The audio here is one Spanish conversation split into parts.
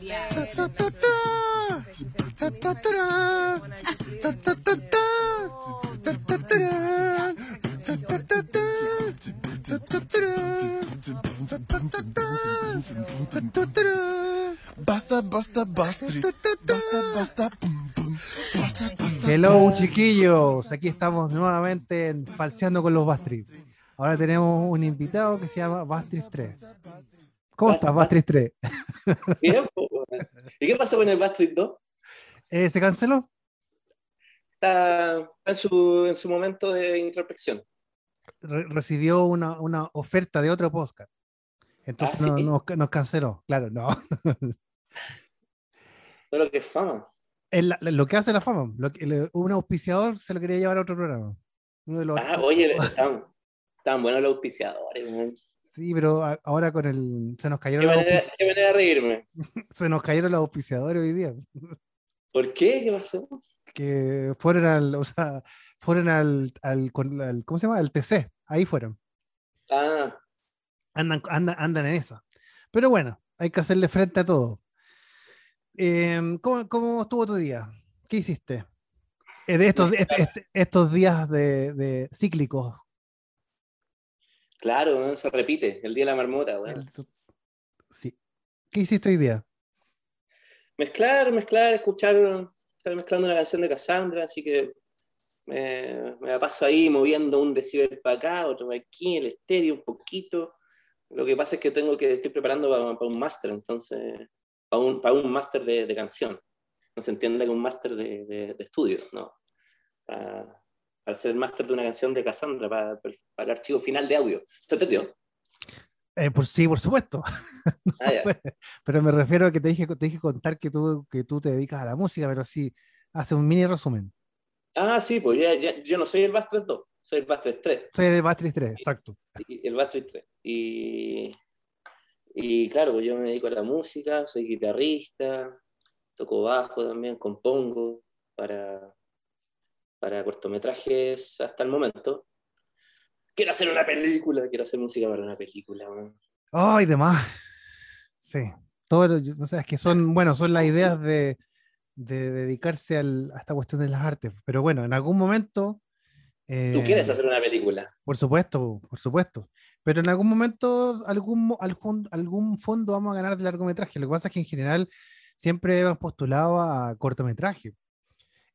Basta, basta. Basta, basta. Basta. Hello, chiquillos. Aquí estamos nuevamente en Falseando con los Bastrid. Ahora tenemos un invitado que se llama Bastrid 3. ¿Cómo estás, Bastrid 3? Bien, weón. ¿Y qué pasó con el Bastard 2? Eh, ¿Se canceló? Está en su, en su momento de introspección. Re- recibió una, una oferta de otro podcast. Entonces ¿Ah, no- nos, canceló. Claro, no. Lo que es fama. Lo que hace la fama. Lo que, un auspiciador se lo quería llevar a otro programa. Uno de los, Ah, oye, están, están buenos los auspiciadores. Sí, pero ahora con el. Se nos Qué cayeron los, manera, qué manera de reírme. se nos cayeron los auspiciadores hoy día. ¿Por qué? ¿Qué pasó? que fueron al, o sea, fueron al, al, ¿cómo se llama? Al TC, ahí fueron. Ah, Andan, andan, andan en esa. Pero bueno, hay que hacerle frente a todo. Em, ¿cómo, cómo estuvo tu día? ¿Qué hiciste? Eh, de estos, est- est- estos días de, de cíclicos. Claro, weón, se repite. El día de la marmota, weón. El- Sí. ¿Qué hiciste hoy día? Mezclar, mezclar, escuchar. Estar mezclando una canción de Cassandra, así que me, me la paso ahí moviendo un decibel para acá, otro para aquí, el estéreo un poquito. Lo que pasa es que tengo que estoy preparando para, un máster, entonces, para un, para un máster de, de canción. No se entiende que un máster de, de- de estudio, ¿no? Para, para hacer el máster de una canción de Cassandra, para, para el archivo final de audio. ¿Se entendió? Eh, por sí, por supuesto. Ah. Pero me refiero a que te dije, te dije contar que tú, que tú te dedicas a la música, pero sí, hace un mini resumen. Ah, sí, pues ya, ya- yo no soy el Bastres 2, soy el Bastres 3. Soy el Matrix 3, exacto. y el Bastard 3. Y, y claro, pues yo me dedico a la música, soy guitarrista, toco bajo también, compongo para, para cortometrajes hasta el momento. Quiero hacer una película, quiero hacer música para una película. Ay, demás. Sí. Todo, o sea, es que son, bueno, son las ideas de, de dedicarse al- a esta cuestión de las artes. Pero bueno, en algún momento. ¿Tú eh, quieres hacer una película? Por supuesto, por supuesto. Pero en algún momento, algún, algún, algún fondo vamos a ganar de largometraje. Lo que pasa es que en general siempre hemos postulado a cortometraje.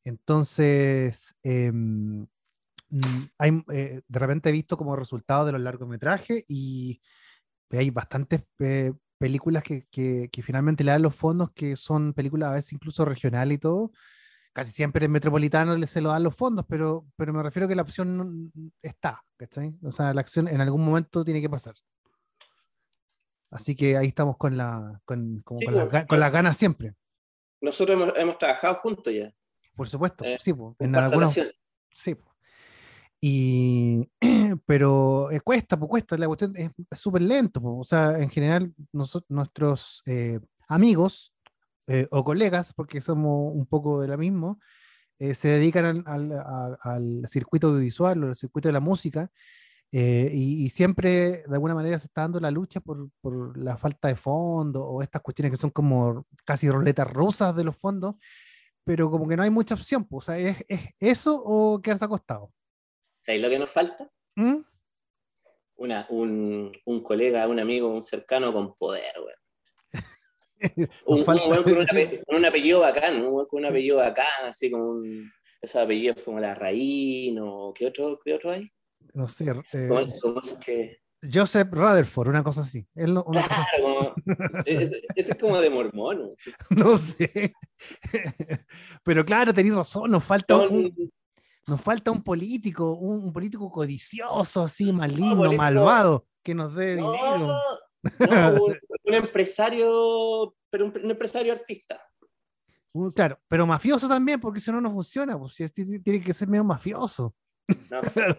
Entonces, em, mm, hay, eh, de repente he visto como resultado de los largometrajes y hay bastantes eh, películas que, que- que finalmente le dan los fondos que son películas a veces incluso regionales y todo. Casi siempre en Metropolitano se lo dan los fondos, pero, pero me refiero que la opción está, ¿cachai? O sea, la acción en algún momento tiene que pasar. Así que ahí estamos con, la, con, como Sí, con, las, pues, con las ganas siempre. Nosotros hemos, hemos trabajado juntos ya. Por supuesto, Eh, sí, pues, en algunos. Sí. Y, pero eh, cuesta, pues cuesta, la cuestión es súper lento. O sea, en general, nuestros eh, amigos eh, o colegas, porque somos un poco de la misma, eh, se dedican al, al- al circuito audiovisual o al circuito de la música. eh, y, y siempre de alguna manera se está dando la lucha por, por la falta de fondos o estas cuestiones que son como casi roletas rusas de los fondos, pero como que no hay mucha opción, pues, o sea, ¿es, es eso o quedarse acostado? ¿Sabéis lo que nos falta? ¿Mm? Una, un, un colega, un amigo, un cercano con poder, weón. Un, falta- con, un ape- con un apellido bacán, un weón con un apellido bacán, así como un, esos apellidos como la Raín o ¿qué otro, qué otro hay? No sé, eh, como esos que. Joseph Rutherford, una cosa así. Él una cosa. Claro, ese ese es como de mormón. No sé. Pero claro, tenéis razón, nos falta Son- un, nos falta un político, un, un político codicioso, así, maligno, malvado, que nos dé no, dinero. no, un, un empresario, pero un, un empresario artista. Claro, pero mafioso también, porque si no, no funciona. Pues tiene que ser medio mafioso. No sé.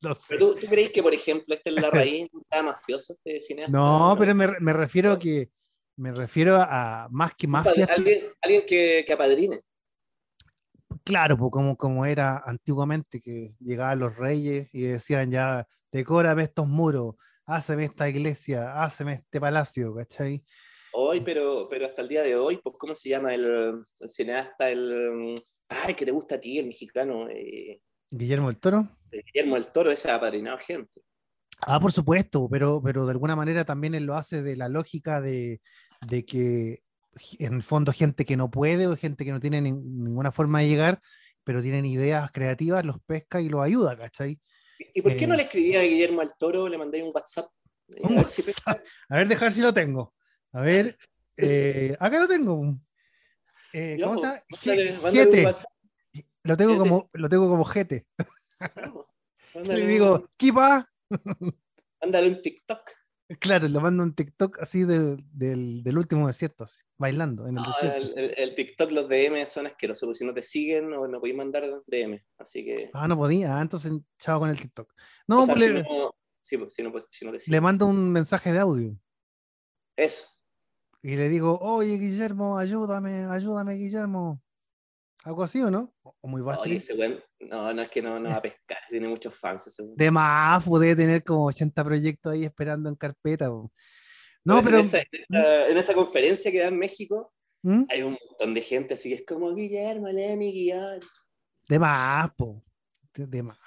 No sé. ¿tú, tú crees que, por ejemplo, este es la raíz, está mafioso este cineasta? No, pero me, me refiero a que me refiero a más que mafia. Alguien, alguien que, que apadrine. Claro, pues como, como era antiguamente, que llegaban los reyes y decían ya, decórame estos muros, háceme esta iglesia, háceme este palacio, ¿cachai? Hoy, pero, pero hasta el día de hoy, pues, ¿cómo se llama el, el cineasta? El, ay, que te gusta a ti, el mexicano. eh, Guillermo del Toro. Guillermo del Toro, ese ha apadrinado gente. Ah, por supuesto, pero, pero de alguna manera también él lo hace de la lógica de, de que en el fondo gente que no puede o gente que no tiene nin- ninguna forma de llegar, pero tienen ideas creativas, los pesca y los ayuda, ¿cachai? ¿Y por qué no Eh. le escribía a Guillermo del Toro? Le mandé un WhatsApp. A ver si pesca. WhatsApp. A ver, dejar si lo tengo. A ver, eh, acá lo tengo. Eh, ¿Cómo se llama? Lo tengo Jete. como, lo tengo como jete. Le digo, Kipa. Mándale un TikTok. Claro, le mando un TikTok así del, del, del último desierto, así, bailando en el No, desierto. el, el- el TikTok, los DM son asquerosos, porque si no te siguen no, no podéis mandar DM. Así que. Ah, no podía, ah, entonces chao con el TikTok. No, o sea, pues si le, no, sí, pues, si no, pues, si no te le siguen. mando un mensaje de audio Eso. y le digo, oye Guillermo, ayúdame, ayúdame Guillermo. Algo así, ¿o no? O muy weón, no, no es que no, no va a pescar, tiene muchos fans ese. De más, puede tener como 80 proyectos ahí esperando en carpeta. No, pero... esa, en, esa, en esa conferencia que da en México, ¿Mm? hay un montón de gente, así que es como Guillermo, lee mi guion. De más, po. De, de más.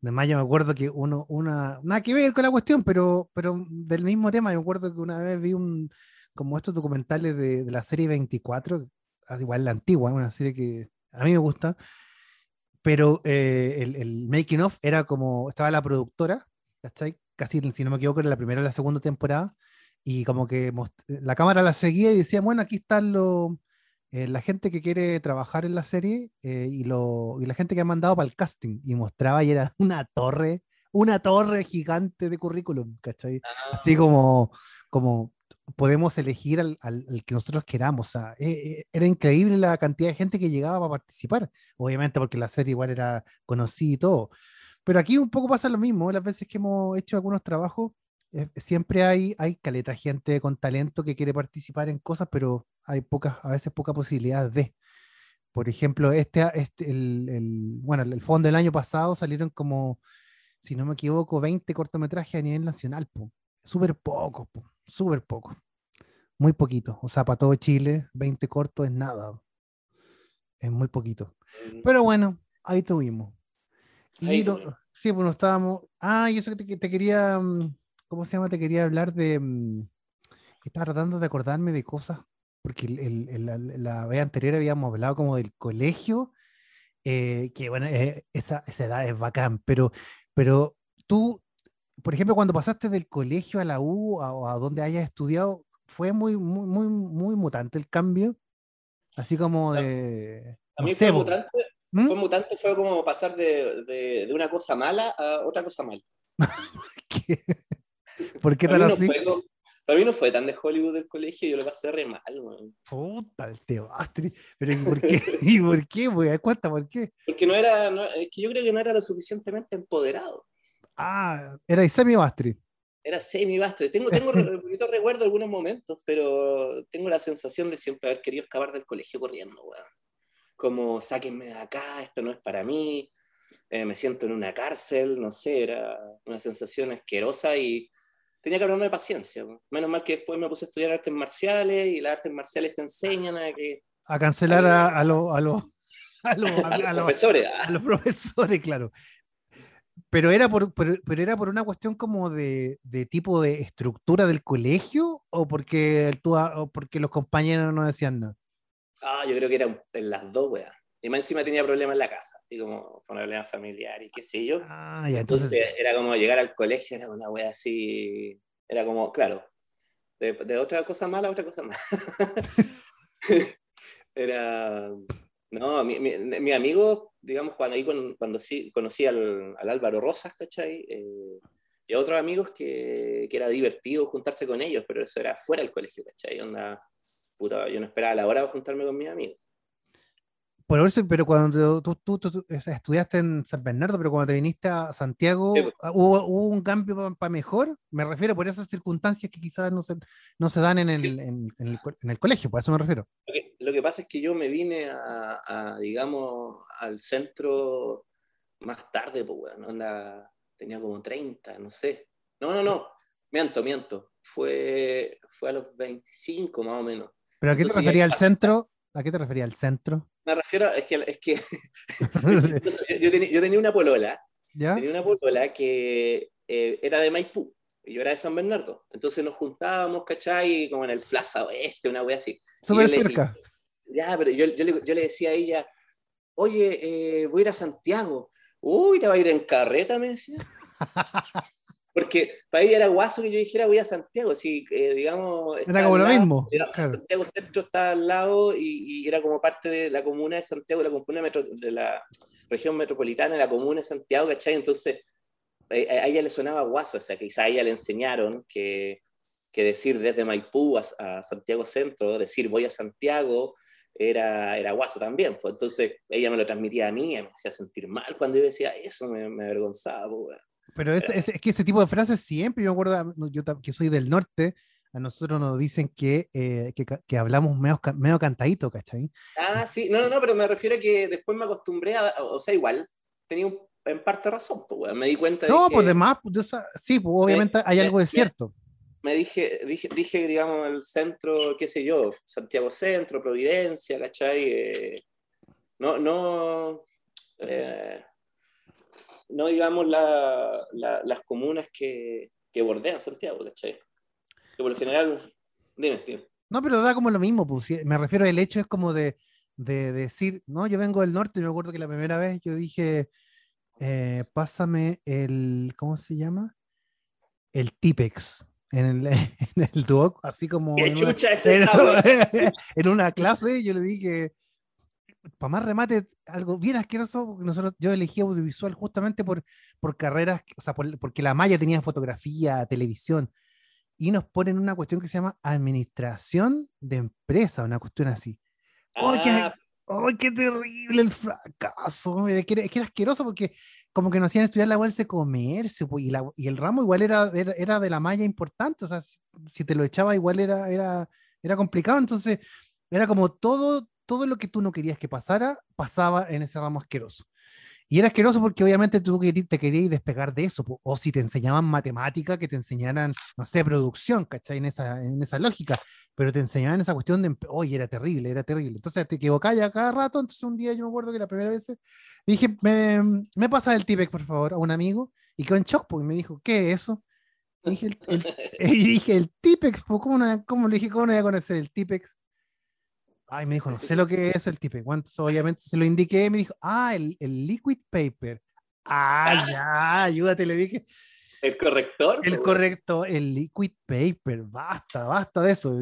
De más, yo me acuerdo que uno, una, nada que ver con la cuestión, pero, pero del mismo tema, yo me acuerdo que una vez vi un, como estos documentales de, de la serie 24, ah, igual la antigua, una serie que a mí me gusta, pero eh, el, el making of era como, estaba la productora, ¿cachai? Casi, si no me equivoco, era la primera o la segunda temporada, y como que la cámara la seguía y decía, bueno, aquí están los eh, la gente que quiere trabajar en la serie eh, y, lo, y la gente que ha mandado para el casting y mostraba y era una torre, una torre gigante de currículum, ¿cachai? Así como, como podemos elegir al, al- que nosotros queramos. Eh, eh, era increíble la cantidad de gente que llegaba para participar, obviamente porque la serie igual era conocida y todo. Pero aquí un poco pasa lo mismo, las veces que hemos hecho algunos trabajos, eh, siempre hay, hay caleta gente con talento que quiere participar en cosas, pero hay pocas, a veces poca posibilidad de. Por ejemplo, este, este el, el- bueno, el fondo del año pasado salieron como, si no me equivoco, 20 cortometrajes a nivel nacional. Súper poco, po, súper poco. Muy poquito. O sea, para todo Chile, 20 cortos es nada. Es muy poquito. Pero bueno, ahí tuvimos. Y Ahí tuvimos. sí, pues no estábamos. Ah, y eso que te, te quería. mm, ¿Cómo se llama? Te quería hablar de. mm, Estaba tratando de acordarme de cosas. Porque el- el- la, la vez anterior habíamos hablado como del colegio. eh, que bueno, eh, esa, esa edad es bacán. Pero, pero tú, por ejemplo, cuando pasaste del colegio a la U a- o a donde hayas estudiado, fue muy, muy, muy, muy mutante el cambio. Así como de. A no mí sé, fue mutante, ¿Mm? fue mutante, fue como pasar de, de, de una cosa mala a otra cosa mala. ¿Qué? ¿Por qué tan no así? co- para mí no fue tan de Hollywood el colegio, yo lo pasé re mal, weón. Puta, el Tebastri. Pero ¿y por qué? ¿Y por qué, güey? Cuenta, ¿por qué? Porque no era, no- es que yo creo que no era lo suficientemente empoderado. Ah, era Isemi Bastri. Era semi-bastre. Tengo, tengo re- poquito recuerdo algunos momentos, pero tengo la sensación de siempre haber querido escapar del colegio corriendo, weón. Como, sáquenme de acá, esto no es para mí, eh, me siento en una cárcel, no sé, era una sensación asquerosa y tenía que hablarme de paciencia. weón. Menos mal que después me puse a estudiar artes marciales y las artes marciales te enseñan a que A cancelar a, a los a los a los- a los a los- profesores, a ah, los profesores, claro. Pero era por, pero, pero era por una cuestión como de, de tipo de estructura del colegio o porque, el- tú- o porque los compañeros no decían nada. ah, yo creo que eran en las dos, weón. Y más encima tenía problemas en la casa, así como problemas familiares y qué sé yo. Ah, ya, Entonces, entonces. era como llegar al colegio, era una wea así, era como, claro, de, de otra cosa mala a otra cosa mala. era, no, mi, mi, mi amigo, digamos, cuando ahí con- cuando sí, conocí al, al Álvaro Rosas, ¿cachai? Eh, y a otros amigos que, que era divertido juntarse con ellos, pero eso era fuera del colegio, ¿cachai? Onda, puta, yo no esperaba la hora para juntarme con mis amigos. Por eso, pero cuando tú, tú- estudiaste en San Bernardo, pero cuando te viniste a Santiago, Sí, pues. ¿hubo, hubo un cambio para mejor? Me refiero por esas circunstancias que quizás no se, no se dan en el, en, en el, en el colegio, por eso me refiero. Lo que, pasa es que yo me vine a, a, digamos, al centro más tarde, pues, onda, tenía como 30, no sé. No, no, no. Miento, miento. Fue, fue a los 25 más o menos. ¿Pero a qué te refería al centro? ¿A qué te refería al centro? Me refiero, a- es que, es que yo, yo tenía, yo tenía una polola, ¿Ya? tenía una polola que eh, era de Maipú y yo era de San Bernardo. Entonces nos juntábamos, ¿cachai? Como en el Plaza Oeste, una wea así. Súper yo le- cerca. Ya, pero yo, yo, le, yo le decía a ella, oye, eh, voy a ir a Santiago. Uy, ¿te va a ir en carreta? Me decía. Porque para ella era guaso que yo dijera voy a Santiago, si digamos... está Era como lo lado, mismo, era- claro. Santiago Centro está al lado y, y era como parte de la comuna de Santiago, la comuna metro- de la región metropolitana, la comuna de Santiago, ¿cachai? Entonces eh, a, ella le sonaba guaso, o sea, quizá a ella le enseñaron que, que decir desde Maipú a, a Santiago Centro, decir voy a Santiago, era, era guaso también. Pues entonces ella me lo transmitía a mí, y me hacía sentir mal cuando yo decía eso, me, me avergonzaba. pues. Pero es, es- es que ese tipo de frases siempre, yo me acuerdo, yo que soy del norte, a nosotros nos dicen que, eh, que, hablamos medio, medio cantadito, ¿cachai? Ah, sí, no, no, no, pero me refiero a que después me acostumbré a, o sea, igual, tenía un- en parte razón, pues, weón. me di cuenta de No, que- pues demás, pues, sí, pues obviamente hay me- algo de me- cierto. me dije, dije, dije, digamos, el centro, qué sé yo, Santiago Centro, Providencia, ¿cachai? Eh, no, no, eh, no digamos la- la- las comunas que, que bordean Santiago, ¿cachai? Que por lo general, dime, dime. No, pero da como lo mismo, pues, me refiero al hecho es como de, de decir, no, yo vengo del norte, y me acuerdo que la primera vez yo dije, eh, pásame el, ¿cómo se llama? El Tipex. En el, en el Duoc, así como ¿Qué en una, es en, una clase, yo le dije, para más remate, algo bien asqueroso, porque nosotros, yo elegí audiovisual justamente por, por carreras, o sea, por- porque la malla tenía fotografía, televisión, y nos ponen una cuestión que se llama administración de empresa, una cuestión así. ¡Ay, qué, Ah, ay, qué terrible el fracaso! Es que, era, asqueroso porque como que nos hacían estudiar la bolsa de comercio pues, y, el ramo igual era, era, era de la malla importante, o sea, si, si te lo echaba igual era, era, era complicado, entonces era como todo, todo lo que tú no querías que pasara, pasaba en ese ramo asqueroso. Y era asqueroso porque obviamente tú te querías despegar de eso, o si te enseñaban matemática, que te enseñaran, no sé, producción, ¿cachai? En esa, en esa lógica, pero te enseñaban esa cuestión de, oye, era terrible, era terrible. Entonces te equivocabas ya cada rato, entonces un día yo me acuerdo que la primera vez dije, me, me pasa el Tipex, por favor, a un amigo, y quedó en shock, porque me dijo, ¿qué es eso? Y dije, el, el- y dije, el Tipex, ¿cómo, no, cómo le dije, cómo no voy a conocer el Tipex? Ay, me dijo, no sé lo que es el Tipex. Bueno, entonces, obviamente se lo indiqué me dijo, ah, el, el liquid paper. Ah, ya, ayúdate, le dije. el corrector. El correcto, el liquid paper, basta, basta de eso.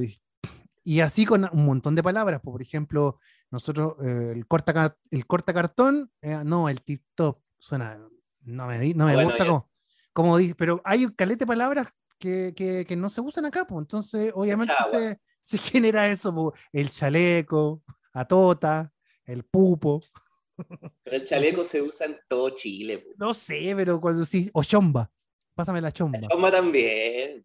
Y así con un montón de palabras, pues, por ejemplo, nosotros, eh, el, corta, el corta cartón, eh, no, el tip top, suena, no me, no me Ah, bueno, gusta como, como dice, pero hay un calete de palabras que, que, que no se usan acá, pues, entonces obviamente se, se genera eso, el chaleco, atota, el pupo, Pero el chaleco se usa en todo Chile. po. no sé, pero cuando sí, o chomba, pásame la chomba. La chomba también.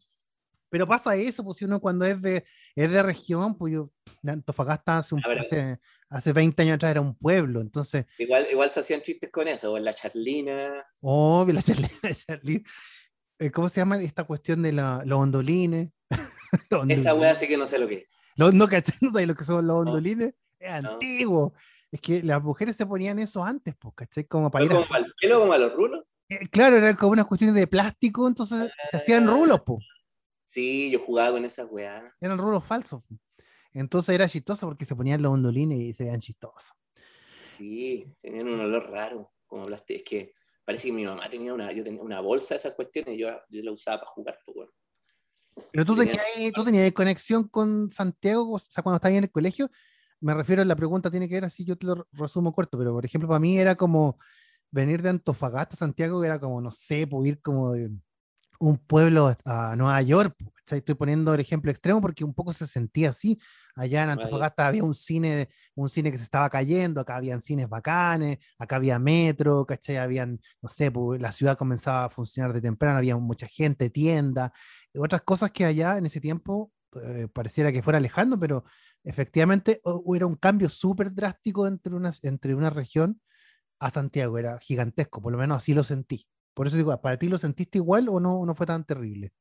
Pero pasa eso, pues si uno cuando es de, es de región, pues yo, Antofagasta hace, un- A ver. hace, hace 20 años atrás era un pueblo, entonces, Igual, igual se hacían chistes con eso, o en la charlina. oh, la Charlie- la Charlie- eh, ¿cómo se llama esta cuestión de la- los ondolines? Ondolines. wea sí que no sé lo que es. Los- no, ¿cachai? ¿No sabes lo que son los ondolines? Es No. antiguo. Es que las mujeres se ponían eso antes, pues, ¿cachai? Como para ir ¿Fue a... como al pelo, como a los rulos? Eh, Claro, eran como unas cuestiones de plástico, entonces se hacían Ah. rulos, pues. Sí, yo jugaba con esas weas. Eran rulos falsos. po. Entonces era chistoso porque se ponían los ondolines y se veían chistosos. Sí, tenían un olor raro. Como hablaste, es que parece que mi mamá tenía una, yo tenía una bolsa de esas cuestiones y yo, yo la usaba para jugar. pues, weón. Pero tú Tenía- tenías, tú tenías conexión con Santiago, o sea, cuando estabas en el colegio, me refiero, la pregunta tiene que ver así, yo te lo resumo corto, pero por ejemplo, para mí era como venir de Antofagasta a Santiago, era como, no sé, pues, ir como de un pueblo a Nueva York, po, ¿cachai? Estoy poniendo el ejemplo extremo porque un poco se sentía así. Allá en. Antofagasta había un cine, un cine que se estaba cayendo, acá habían cines bacanes, acá había metro, ¿cachai? Habían, no sé, pues, la ciudad comenzaba a funcionar de temprano, había mucha gente, tiendas, otras cosas que allá en ese tiempo eh, pareciera que fuera lejano, pero efectivamente era un cambio súper drástico entre una, entre una región a Santiago, era gigantesco, por lo menos así lo sentí. Por eso digo, ¿para ti lo sentiste igual o no, no fue tan terrible?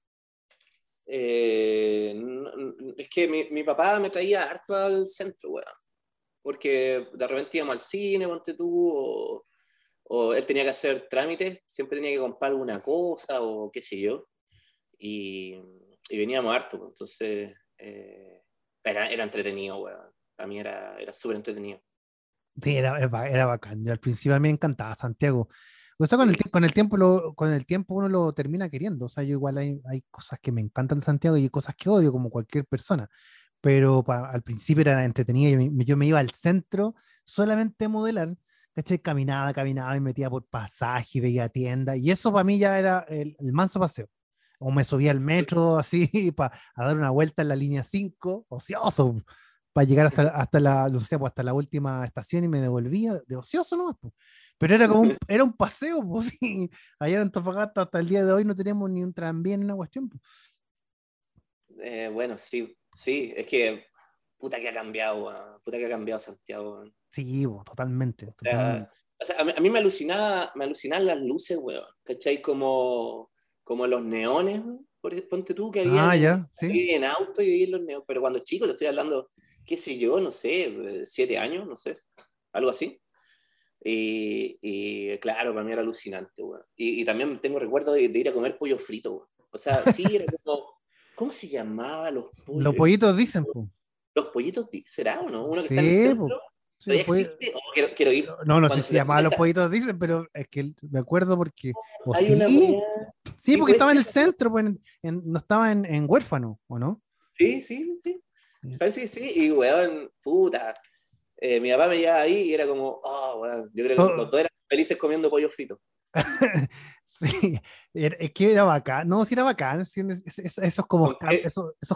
eh, es que mi, mi papá me traía harto al centro, weón. Porque de repente íbamos al cine, ponte tú, o, o él tenía que hacer trámites, siempre tenía que comprar alguna cosa o qué sé yo. Y, y veníamos harto, pues, entonces eh, era, era entretenido, weón. Para mí era, era súper entretenido. Sí, era, era ba- era bacán. Yo al principio a mí me encantaba Santiago. O sea, con el, con el tiempo lo, con el tiempo uno lo termina queriendo. O sea, yo igual hay, hay cosas que me encantan de Santiago y hay cosas que odio, como cualquier persona. Pero pa- al principio era entretenido. Yo yo me iba al centro solamente a modelar. ¿Cachai? Caminaba, caminaba y metía por pasaje, veía tiendas. Y eso para mí ya era el, el manso paseo. O me subía al metro así para a dar una vuelta en la línea 5, ocioso, para llegar hasta, hasta, la, no sé, hasta la última estación y me devolvía de ocioso nomás. pues. Pero era como un, era un paseo, pues, sí. Allá en Antofagasta hasta el día de hoy no tenemos ni un tranvía ni una cuestión. pues. Eh, bueno, sí, sí, es que puta que ha cambiado. Puta que ha cambiado Santiago. Sí, totalmente. totalmente. O sea, a mí, a mí me alucinaba, me alucinaban las luces, weón. ¿Cachai? Como, como los neones. Por- ponte tú que había Ah, ya, sí. en auto y veía los neones. Pero cuando chico, te estoy hablando, qué sé yo, no sé, eh, siete años, no sé, algo así. Y, y, claro, para mí era alucinante, weón. Y, y también tengo recuerdo de, de ir a comer pollo frito, weón. O sea, sí, era como, ¿cómo se llamaba los pollos? Los pollitos dicen, pues. Los pollitos, ¿será o no? Uno que Sí, está en el po. Centro. Sí, ¿Todavía pollo- existe? Oh, quiero, quiero ir. No, no sé si llamaba los pollitos dicen, pero es que me acuerdo porque. o Hay sí, una sí, porque estaba en el centro, pues, en- en- no estaba en, en huérfano, ¿o no? Sí, sí, sí. Parece que sí. Y, weón, puta. eh, mi papá me llevaba ahí y era como, oh, weón. Yo creo que Oh. los dos eran felices comiendo pollo frito. Sí, es que era bacán. No, sí era bacán. sí, es- es- esos,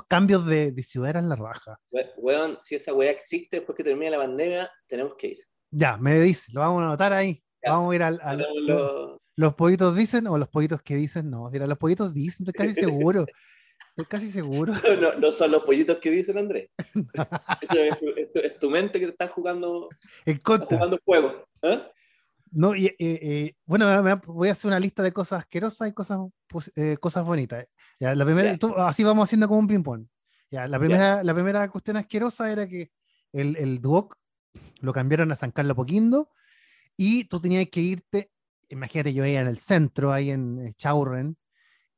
cambios de, de ciudad eran la raja. We- Weón, si esa weá existe después que termine la pandemia, tenemos que ir. Ya, me dice, lo vamos a anotar ahí. Ya. Vamos a ir al. los pollitos dicen o los pollitos que dicen no. Mira, los pollitos dicen, estoy casi seguro. Estoy casi seguro. No, no son los pollitos que dicen Andrés. Es, tu- mente que te está jugando, En está jugando juego. ¿eh? No, y, eh, eh, bueno, me- me- voy a hacer una lista de cosas asquerosas y cosas, pos- eh, cosas bonitas. Ya, la primera, Ya. tú- así vamos haciendo como un ping-pong. Ya, la, primera, la primera cuestión asquerosa era que el, el Duoc lo cambiaron a San Carlos Poquindo y tú tenías que irte, imagínate, yo ahí en el centro, ahí en eh, Chaurren,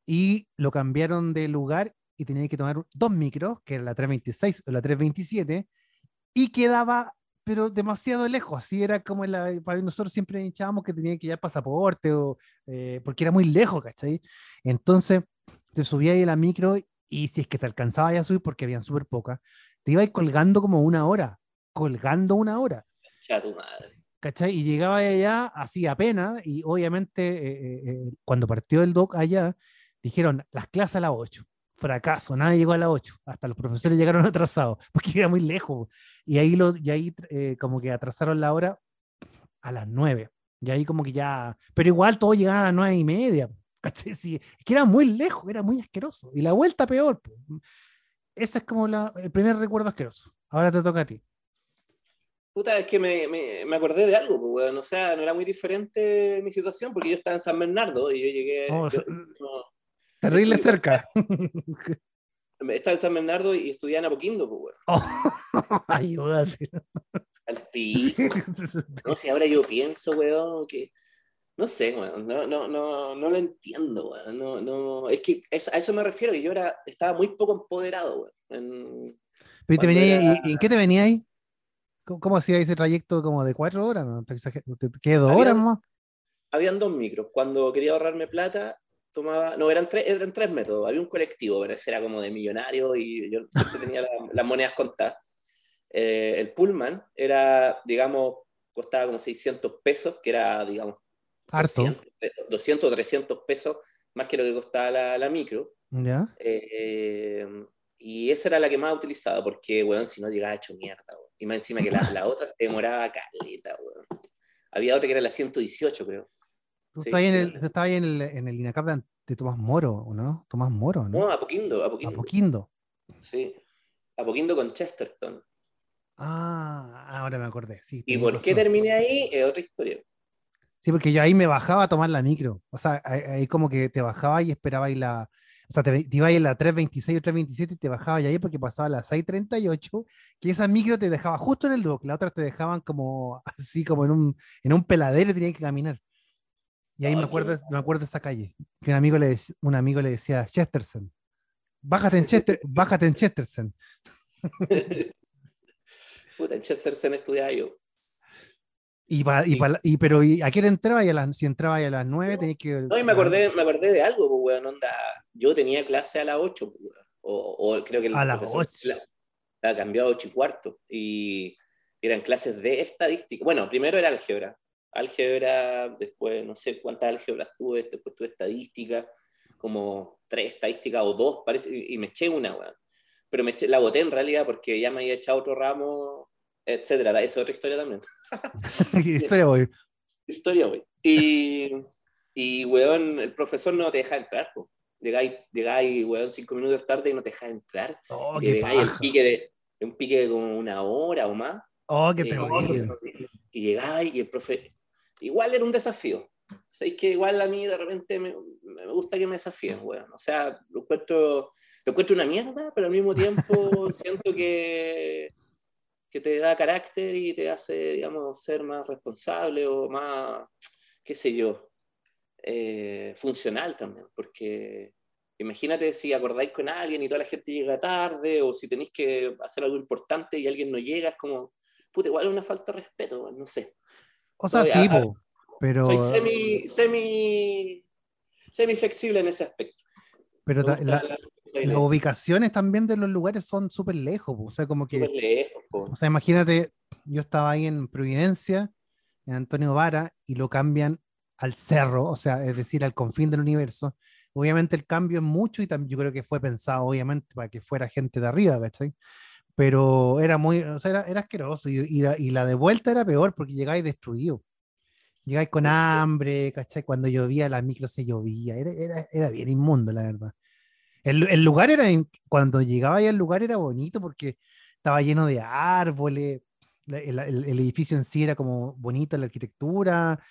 y lo cambiaron de lugar y tenías que tomar dos micros, que era la 326 o la 327, y quedaba pero demasiado lejos, así era como la, para nosotros siempre hinchábamos que tenía que llevar pasaporte, o, eh, porque era muy lejos, ¿cachai? Entonces te subías ahí a la micro y si es que te alcanzaba a subir, porque habían súper pocas, te ibas colgando como una hora, colgando una hora. Ya tu madre. ¿cachai? Y llegaba allá así apenas, y obviamente eh, eh, eh, cuando partió el doc allá, dijeron las clases a las 8. Fracaso, nadie llegó a las 8, hasta los profesores llegaron atrasados, porque era muy lejos. Y ahí, lo, y ahí eh, como que atrasaron la hora a las 9. Y ahí como que ya, pero igual todo llegaba a las 9 y media. es que era muy lejos, era muy asqueroso. Y la vuelta peor. po. Ese es como la- el primer recuerdo asqueroso. Ahora te toca a ti. Puta, es que me, me, me acordé de algo, pues, weón. O sea, no era muy diferente mi situación porque yo estaba en San Bernardo y yo llegué. Oh, yo- Terrible cerca. estaba en San Bernardo y estudiaba en Apoquindo, pues, weón. Oh, ayúdate. Al pico. No sé, ahora yo pienso, weón, que. No sé, weón. No, no, no, no lo entiendo, weón. No, no. Es que eso- a eso me refiero, que yo era, estaba muy poco empoderado, weón. En- Pero ¿y te venía, era- y, en qué te venía ahí? ¿Cómo, cómo hacía ese trayecto como de cuatro horas? ¿No? ¿Te, quedó horas más? Habían dos micros. Cuando quería ahorrarme plata, tomaba. No, eran tres, eran tres métodos. Había un colectivo, pero ese era como de millonario y yo siempre tenía la- las monedas contadas. Eh, el Pullman era, digamos, costaba como 600 pesos, que era, digamos, Harto. 200, 200 o 300 pesos más que lo que costaba la, la micro. ¿Ya? Eh, y esa era la que más utilizaba, porque, weón, si no llegaba hecho mierda, weón. Y más encima que la, la otra se demoraba caleta, weón. Había otra que era la 118, creo. Tú Sí, estabas ahí en el, tú en el, en el INACAP de, de Tomás Moro, ¿o no? Tomás Moro, ¿no? No, a Poquindo, a A Poquindo. Poquindo. Sí. A Poquindo con Chesterton. Ah, ahora me acordé. Sí, ¿Y por qué terminé ahí? Es otra historia. Sí, porque yo ahí me bajaba a tomar la micro. O sea, ahí, ahí como que te bajaba y esperaba ahí la. O sea, te, te ibas a la 326 o 327 y te bajabas ahí porque pasaba la 638, que esa micro te dejaba justo en el dock, la otra te dejaban como así, como en un, en un peladero y tenías que caminar. Y ahí me, acuerdo, me acuerdo de esa calle, que un amigo le, dec- un amigo le decía, Chesterton, bájate en, Chester, bájate en Chesterton. Puta, en Chesterton estudiaba yo. Y, pa- y, pa- y- pero ¿y ¿a qué hora entraba? Y a las, si entraba a las 9 tenías que... No, y me acordé, me acordé de algo, pues, weón, onda. Yo tenía clase a las 8, pues. O, o creo que el A las profesor 8. la, la cambió a 8 y cuarto. Y eran clases de estadística. Bueno, primero era álgebra. Álgebra, después no sé cuántas álgebras tuve, después tuve estadística, como tres estadísticas o dos, parece, y, me eché una, weón. Pero me eché- la boté en realidad porque ya me había echado otro ramo, etcétera. Esa es otra historia también. Historia, voy. Historia, güey. Y, y, weón, el profesor no te deja entrar, po. Llegáis, llegáis, weón, cinco minutos tarde y no te deja entrar. Oh, llegáis el pique de, un pique de como una hora o más. Oh, qué y, terrible. y llegáis y el profe... Igual era un desafío. Sabéis que igual a mí de repente me, me gusta que me desafíen, weón. O sea, lo encuentro, lo encuentro una mierda, pero al mismo tiempo siento que, que te da carácter y te hace, digamos, ser más responsable o más, qué sé yo, eh, funcional también. Porque imagínate si acordáis con alguien y toda la gente llega tarde o si tenéis que hacer algo importante y alguien no llega, es como, puta, igual es una falta de respeto, no sé. O sea, Soy- sí, a- pero, Soy semi, semi, semi flexible en ese aspecto. pero la- la- las ubicaciones también de los lugares son súper lejos, po, o sea, como que, lejos, o sea, imagínate, yo estaba ahí en Providencia, en Antonio Vara, y lo cambian al cerro, o sea, es decir, al confín del universo. Obviamente el cambio es mucho y también yo creo que fue pensado, obviamente, para que fuera gente de arriba, ¿cachai? Pero era muy, o sea, era, era asqueroso y, y la, y la de vuelta era peor porque llegáis destruido. Llegáis con hambre, ¿cachai? Cuando llovía, la micro se llovía. Era, era, era bien inmundo, la verdad. El, el lugar era, cuando llegaba ahí al lugar era bonito porque estaba lleno de árboles, el, el- el edificio en sí era como bonito, la arquitectura,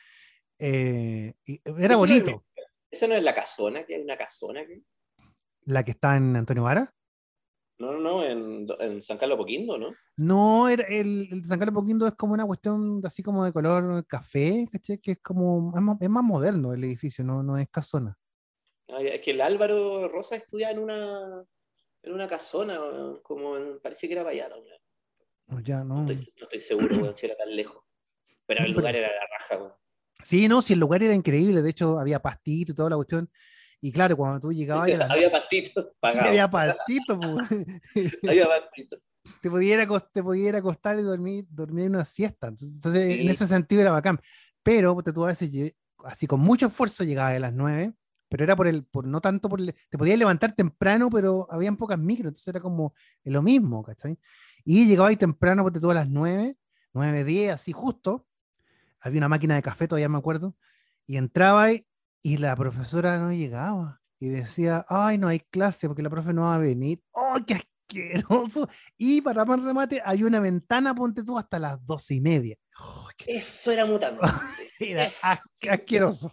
eh, y era Eso no es- bonito. ¿Esa no es la casona? que hay una casona? aquí? La que está en Antonio Vara. No, no, no, en, en San Carlos Poquindo, ¿no? No, era el, el San Carlos Poquindo es como una cuestión así como de color café, ¿cachai? Que es como, es más, es más moderno el edificio, no, no es casona. Ah, es que el Álvaro Rosa estudiaba en una, en una casona, como en- parece que era weón. No, Ya, no. No estoy, no estoy seguro, weón, si era tan lejos. Pero el lugar era la raja, weón. Sí, no, sí, el lugar era increíble, de hecho había pastito y toda la cuestión. Y claro, cuando tú llegabas a las Había pastitos Sí, pagados. había pastito. Había pastitos. te podía ir a acos- te podía ir a acostar y dormir, dormir una siesta. Entonces, en Sí. ese sentido era bacán. Pero tú a veces, así con mucho esfuerzo llegabas a las 9, pero era por el, por no tanto por el, te podías levantar temprano, pero habían pocas micros, entonces era como lo mismo, ¿cachai? Y llegabas ahí temprano, ponte tú a las 9, 9, 10, así justo. Había una máquina de café, todavía me acuerdo. Y entraba ahí y la profesora no llegaba. Y decía, ay, no hay clase porque la profe no va a venir. ¡ay, qué asqueroso! Y para más remate, hay una ventana, ponte tú, hasta las doce y media. ¡Ay, qué- Eso era mutante. Era Eso. asqueroso.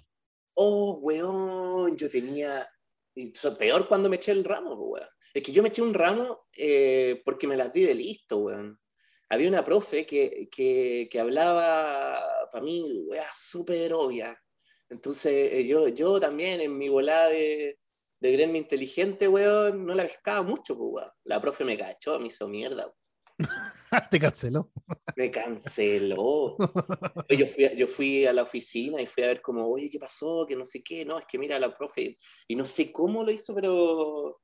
Oh, weón, yo tenía. Peor cuando me eché el ramo, weón. Es que yo me eché un ramo eh, porque me las di de listo, weón. Había una profe que, que, que hablaba, para mí, weá, súper obvia. Entonces, eh, yo, yo también en mi volada de, de gremio inteligente, weón, no la pescaba mucho, pues, weón. La profe me cachó, me hizo mierda. Te canceló. Me canceló. Yo fui, a- yo fui a la oficina y fui a ver como, oye, ¿qué pasó? Que no sé qué, no, es que mira la profe, y no sé cómo lo hizo, pero...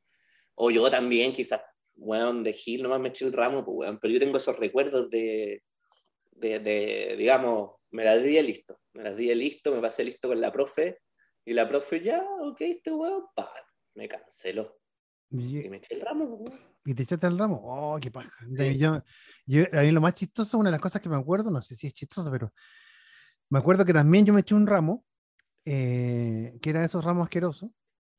O yo también, quizás, weón, de Gil, nomás me eché el ramo, pues, weón, pero yo tengo esos recuerdos de, de, de, digamos, me las di listo, me las di listo, me pasé listo con la profe, y la profe, ya, ok, este weón, pa, me canceló. Y, Y me eché el ramo, pues, weón. y te echaste el ramo. ¡Oh, qué paja! Sí. Yo, yo- a mí lo más chistoso, una de las cosas que me acuerdo, no sé si es chistoso, pero me acuerdo que también yo me eché un ramo, eh, que era esos ramos asquerosos.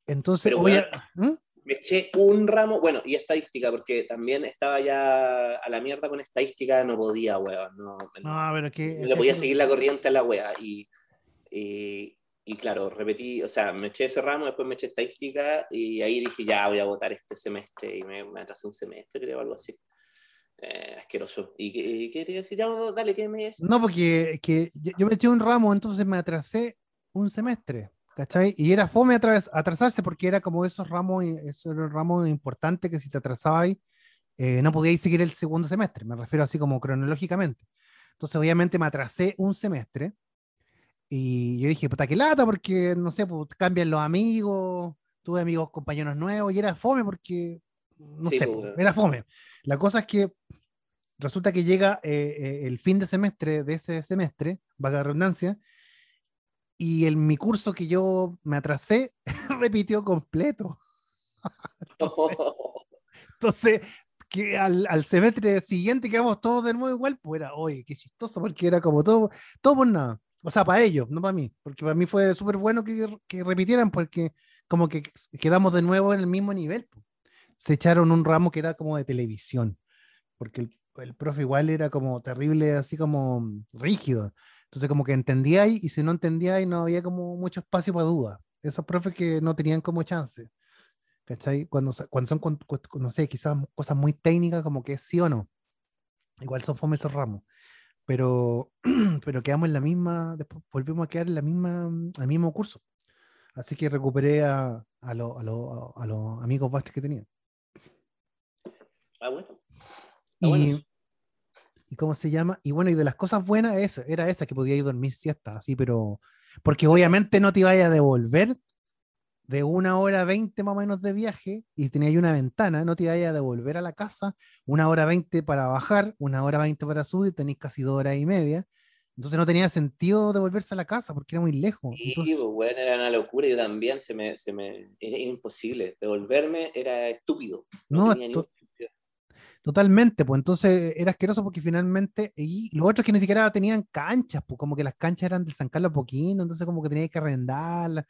Entonces, Pero, weón, a- ¿Mm? Me eché un ramo, bueno, y estadística, porque también estaba ya a la mierda con estadística, no podía, weón. No, no, No, que. no le podía seguir la corriente a la wea. Y, y, y claro, repetí, o sea, me eché ese ramo, después me eché estadística y ahí dije, ya voy a votar este semestre y me, me atrasé un semestre, creo, algo así. Eh, asqueroso. ¿Y qué, y qué te decir? Ya, dale, ¿qué me dices? No, porque que yo me eché un ramo, entonces me atrasé un semestre, ¿cachai? Y era fome atras- atrasarse porque era como esos ramos, esos ramos importantes que si te atrasabas eh, no podíais seguir el segundo semestre, me refiero así como cronológicamente. Entonces, obviamente, me atrasé un semestre y yo dije, puta, qué lata, porque no sé, pues cambian los amigos, tuve amigos, compañeros nuevos y era fome porque, no Sí, sé, pues, pues, era fome. La cosa es que resulta que llega eh, eh, el fin de semestre de ese semestre, vaga redundancia, y en mi curso que yo me atrasé, repitió completo. Entonces, que al, al semestre siguiente quedamos todos de nuevo igual, pues era, oye, qué chistoso, porque era como todo, todo por nada. O sea, para ellos, no para mí, porque para mí fue súper bueno que, que repitieran, porque como que quedamos de nuevo en el mismo nivel. pues. Se echaron un ramo que era como de televisión, porque el, el profe igual era como terrible, así como rígido. Entonces, como que entendíais y si no entendíais, no había como mucho espacio para duda. Esos profes que no tenían como chance. ¿Cachai? Cuando, cuando son, no sé, quizás cosas muy técnicas como que es sí o no. Igual son fome esos ramos. Pero, pero quedamos en la misma, después volvimos a quedar en la misma, al mismo curso. Así que recuperé a, a, lo- a lo- a los amigos vastos que tenía. Ah, bueno. Está Y. ¿y cómo se llama? Y bueno, y de las cosas buenas, esa, era esa que podía ir a dormir siesta, así, pero. Porque obviamente no te iba a devolver de una hora veinte más o menos de viaje y tenía ahí una ventana, no te iba a devolver a la casa, una hora veinte para bajar, una hora veinte para subir, tenéis casi dos horas y media. Entonces no tenía sentido devolverse a la casa porque era muy lejos. Sí, Entonces, pues, bueno, era una locura. Yo también se me, se me, era, imposible. Devolverme era estúpido. No, No, tenía to-. Totalmente, pues entonces era asqueroso porque finalmente, y lo otro es que ni siquiera tenían canchas, pues como que las canchas eran del San Carlos Poquino, entonces como que tenías que arrendarlas.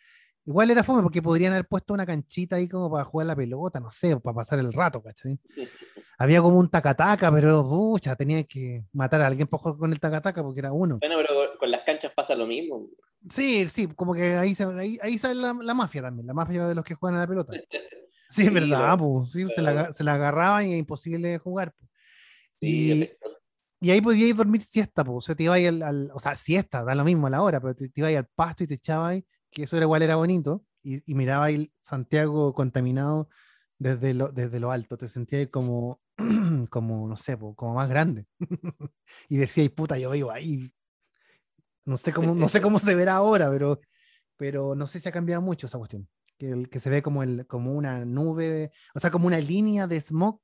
Igual era fome porque podrían haber puesto una canchita ahí como para jugar la pelota, no sé, para pasar el rato, ¿cachai? Había como un tacataca, pero pucha, tenía que matar a alguien para jugar con el tacataca porque era uno. Bueno, pero con las canchas pasa lo mismo. Sí, sí, como que ahí, se, ahí, ahí sale la, la mafia también, la mafia de los que juegan a la pelota. Sí, es verdad, pues, sí, se la, se la agarraban y es imposible jugar. Sí, Y- Y ahí podíais dormir siesta, pues. O sea, te ibas al, al- o sea, siesta, da lo mismo a la hora, pero te, te ibas al pasto y te echabas, que eso era igual era bonito, y, y mirabas el Santiago contaminado desde lo, desde lo alto, te sentías como, como, no sé, po, como más grande. y decías, puta, yo vivo ahí. No sé cómo, no sé cómo se verá ahora, pero, pero no sé si ha cambiado mucho esa cuestión. Que, se ve como, el, como una nube, o sea, como una línea de smog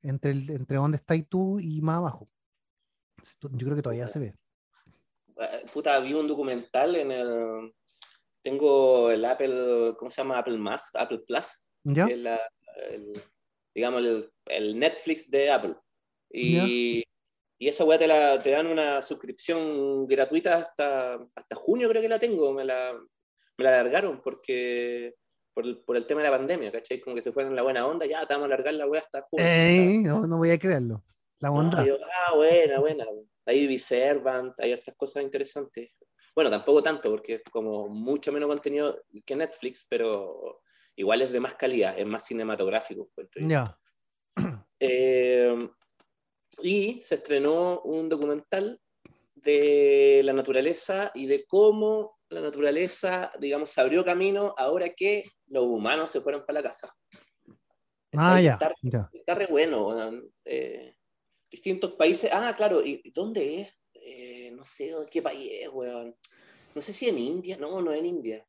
entre, el, entre donde estás tú y más abajo. Yo creo que todavía se ve. Eh, Puta, vi un documental en el. Tengo el Apple, ¿cómo se llama? Apple Más, Apple Plus, ¿Ya? el- digamos, el, el Netflix de Apple. Y, y esa weá te, la, te dan una suscripción gratuita hasta, hasta junio, creo que la tengo. Me la, me la alargaron porque por el, por el tema de la pandemia, ¿cachai? Como que se fueron en la buena onda, ya te vamos a alargar la weá hasta junio. Ey, no, no voy a creerlo. La No, yo, ah, buena, buena. Ahí vi Servant, hay otras cosas interesantes. Bueno, tampoco tanto, porque es como mucho menos contenido que Netflix, pero igual es de más calidad, es más cinematográfico. Ya. Eh, y se estrenó un documental de la naturaleza y de cómo la naturaleza, digamos, se abrió camino ahora que los humanos se fueron para la casa. Ah, ya. Está, ya. está re bueno. weón. Eh, distintos países. Ah, claro, ¿y dónde es? Eh, no sé de qué país es, weón. No sé si en India. No, no en India.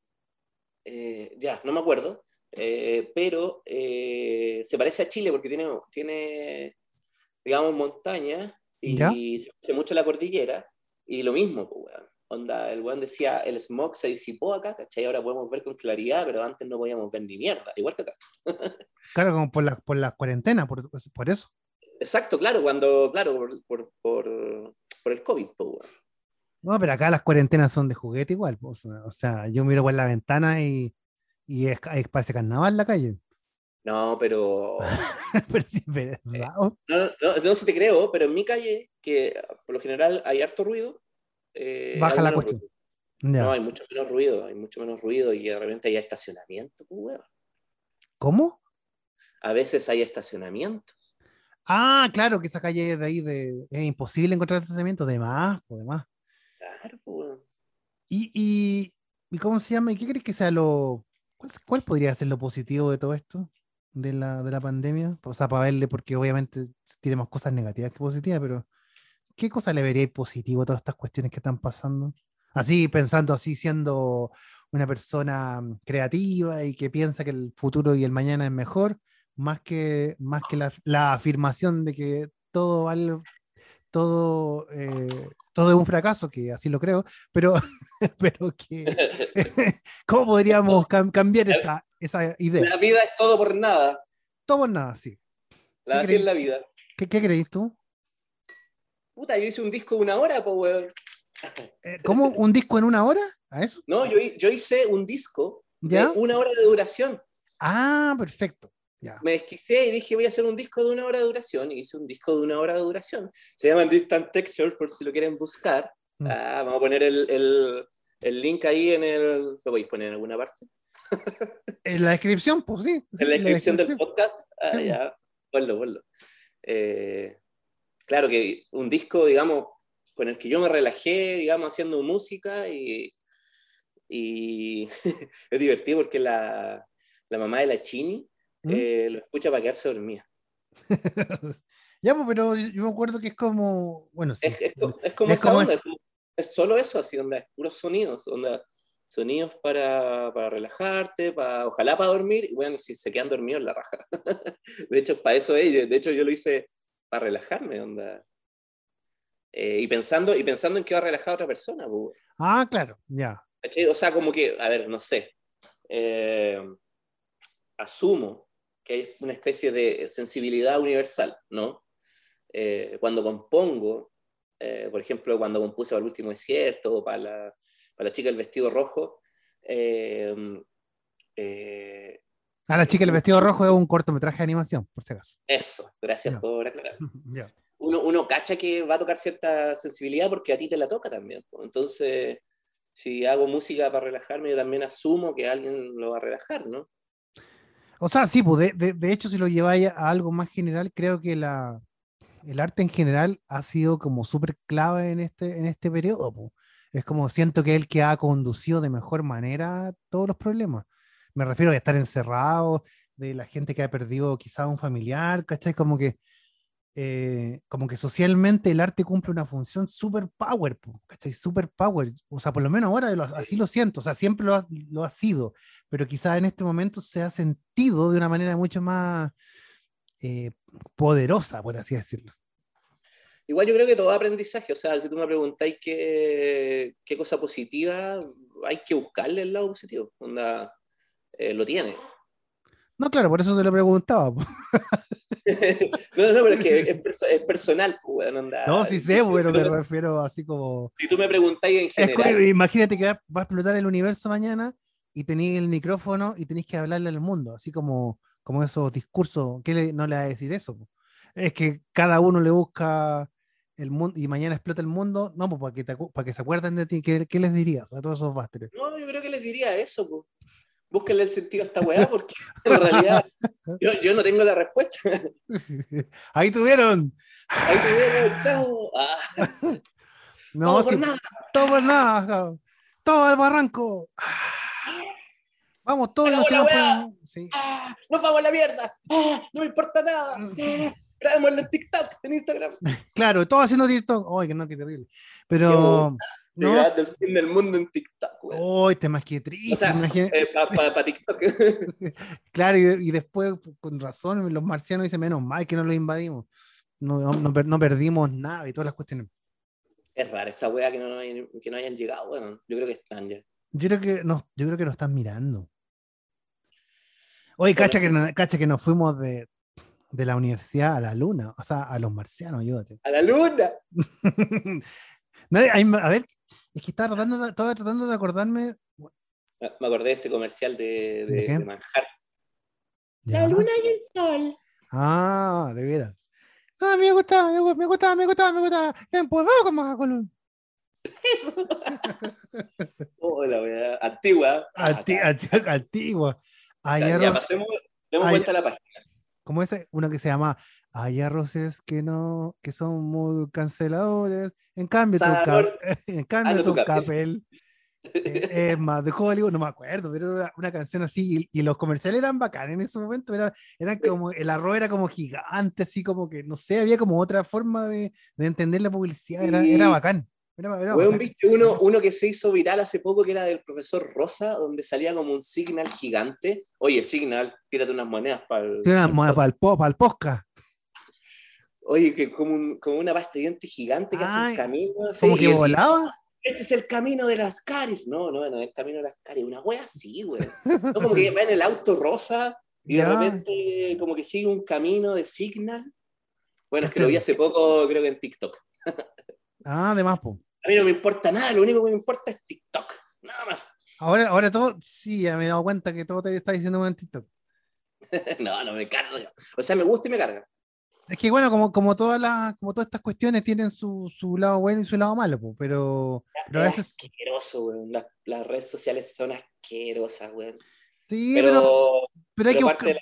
Eh, ya, no me acuerdo. Eh, pero se parece a Chile porque tiene, tiene digamos, montañas y Ya. se parece mucho a la cordillera. Y lo mismo, pues, weón. Onda, el weón decía, el smog se disipó acá, ¿cachai? Ahora podemos ver con claridad, pero antes no podíamos ver ni mierda, igual que acá. Claro, como por la, por la cuarentena, por, por eso. Exacto, claro, cuando, claro, por, por, por, por el COVID, pues, weón. No, pero acá las cuarentenas son de juguete igual. pues, O sea, yo miro por la ventana y, y es, es- parece carnaval la calle. No, pero. pero sí, es verdad. No, no, no, no se te creo, pero en mi calle, que por lo general hay harto ruido. Eh, Baja la cuestión. No, hay mucho menos ruido, hay mucho menos ruido y de repente hay estacionamiento, pues. ¿Cómo? A veces hay estacionamiento. Ah, claro, que esa calle de ahí de, es imposible encontrar estacionamiento, de más, pues de más. Claro, pues. ¿Y, y, y cómo se llama? ¿Y qué crees que sea lo. ¿Cuál, cuál podría ser lo positivo de todo esto? De la, de la pandemia. O sea, para verle, porque obviamente tiene más cosas negativas que positivas, pero ¿qué cosa le vería positivo a todas estas cuestiones que están pasando? Así pensando, así siendo una persona mm, creativa y que piensa que el futuro y el mañana es mejor, más que, más que la, la afirmación de que todo vale, todo, eh, todo es un fracaso, que así lo creo, pero, pero que ¿cómo podríamos cam- cambiar esa, esa idea? La vida es todo por nada. Todo por nada, sí. La, ¿Qué así crees? es la vida. ¿Qué, qué creéis tú? Puta, yo hice un disco de una hora, pues, weón. Eh, ¿Cómo un disco en una hora? ¿A eso? No, yo, hi- yo hice un disco ¿Ya? de una hora de duración. Ah, perfecto. Ya. Me desquicié y dije, voy a hacer un disco de una hora de duración. Y hice un disco de una hora de duración. Se llama Distant Texture, por si lo quieren buscar. Mm. Ah, vamos a poner el, el- el link ahí en el... ¿Lo podéis poner en alguna parte? En la descripción, pues sí. En la descripción del descripción. podcast. Ah, Sí. ya. Ponlo, ponlo. Eh, claro que un disco, digamos, con el que yo me relajé, digamos, haciendo música y, y es divertido porque la, la mamá de la Chini ¿Mm? eh, lo escucha para quedarse dormida. ya, pues, pero yo me acuerdo que es como, bueno, sí. Es, es es como Es esa como onda, es- es solo eso, así, onda, es puros sonidos, onda, sonidos para, para relajarte, para, ojalá para dormir, y bueno, si se quedan dormidos, la raja. de hecho, para eso es, de hecho yo lo hice para relajarme, onda. Eh, y, pensando, y pensando en que va a relajar a otra persona, pues, Ah, claro, ya. O sea, como que, a ver, no sé, eh, asumo que hay una especie de sensibilidad universal, ¿no? Eh, cuando compongo, por ejemplo, cuando compuse para el último desierto o para la, para la chica del vestido rojo, Ah, la chica del vestido rojo es un cortometraje de animación, por si acaso. eso, gracias por aclarar. Uno, uno cacha que va a tocar cierta sensibilidad porque a ti te la toca también. Entonces, si hago música para relajarme, yo también asumo que alguien lo va a relajar, ¿no? O sea, sí, pues de, de- de hecho, si lo lleváis a algo más general, creo que la, el arte en general ha sido como súper clave en este, en este periodo. pues. Es como siento que es el que ha conducido de mejor manera todos los problemas. Me refiero a estar encerrado, de la gente que ha perdido quizá un familiar, ¿cachai? Como que, eh, como que socialmente el arte cumple una función super power, po, ¿cachai? Super power. O sea, por lo menos ahora lo- así lo siento, o sea, siempre lo ha, lo ha sido pero quizás en este momento se ha sentido de una manera mucho más eh, poderosa, por así decirlo. Igual yo creo que todo aprendizaje, o sea, si tú me preguntáis qué, qué cosa positiva, hay que buscarle el lado positivo. Onda, eh, lo tiene. No, claro, por eso te lo preguntaba. no, no, pero es que es, perso- es personal, pues, weón, onda. No, sí sé, pero me refiero así como... Si tú me preguntáis en Es general, imagínate que va, a explotar el universo mañana y tenéis el micrófono y tenéis que hablarle al mundo, así como, como esos discursos. ¿Qué le- no le va a decir eso? po? Es que cada uno le busca el mundo y mañana explota el mundo. No, pues para que, te para que se acuerden de ti, ¿qué, qué les dirías a todos esos bastres? no, yo creo que les diría eso, pues. Búsquenle el sentido a esta weá, porque en realidad yo, yo no tengo la respuesta. Ahí tuvieron. Ahí te veo, chao. Ah, No, todo por nada. todo por nada. Todo al barranco. Vamos, todos los pueden- sí. Ah, nos vamos a la mierda. Ah, no me importa nada. Ah, grabémoslo en TikTok, en Instagram. Claro, todos haciendo TikTok. Ay, que no, qué terrible. Pero. No, Llegando el fin del mundo en TikTok, weón. Hoy te más que triste. O sea, imagina- para TikTok. Claro, y, y después, con razón, los marcianos dicen menos mal que no los invadimos. No, no, no per- no perdimos nada y todas las cuestiones. es rara esa wea que no, hayan, que no hayan llegado. Bueno, yo creo que están ya. Yo creo que nos, yo creo que nos están mirando. Oye, Pero cacha, que, no- cacha que nos fuimos de, de la universidad a la luna, o sea, a los marcianos, ayúdate. ¡A la luna! A ver, es que estaba tratando de, estaba tratando de acordarme. Me acordé de ese comercial de, ¿De de, qué? de manjar. Ya. y el sol. Ah, de veras. Ah, me gustaba, me gu- me gustaba, me gustaba, me gustaba. Empolvado con Majacolón. Eso. Hola, weá. Antigua. Anti- anti- antigua. Ya, pasemos, demos vuelta a la página. como ese, uno que se llama Hay arroces que no, que son muy canceladores. En cambio, tu, en cambio, tu capel eh, es más de Hollywood, no me acuerdo, pero era una, canción así, y, y los comerciales eran bacanes en ese momento, era, eran como, el arroz era como gigante, así como que, no sé, había como otra forma de, de entender la publicidad, era, era Sí. bacán. Era, era bacán. viste uno, uno que se hizo viral hace poco que era del profesor Rosa, donde salía como un signal gigante. Oye, signal, tírate unas monedas para el. Tiene una moda para el, para el podcast. Oye, que como, un- como una pasta de dientes gigante que hace un camino. Como que volaba. este es el camino de las caries. No, no, no es el camino de las caries, una wea así, güey. No, como que va en el auto rosa y de repente como que sigue un camino de signal. Bueno, es que Este- lo vi hace poco, creo que en TikTok. Ah, además, po. A mí no me importa nada, lo único que me importa es TikTok. Nada más. Ahora, ahora todo, sí, ya me he dado cuenta que todo te está diciendo en TikTok. no, no me carga. O sea, me gusta y me carga. Es que bueno, como, como todas las, como todas estas cuestiones tienen su, su lado bueno y su lado malo, pero, pero a es veces asqueroso, weón. Las, las redes sociales son asquerosas, weón. sí, Pero, pero, pero hay que buscar. la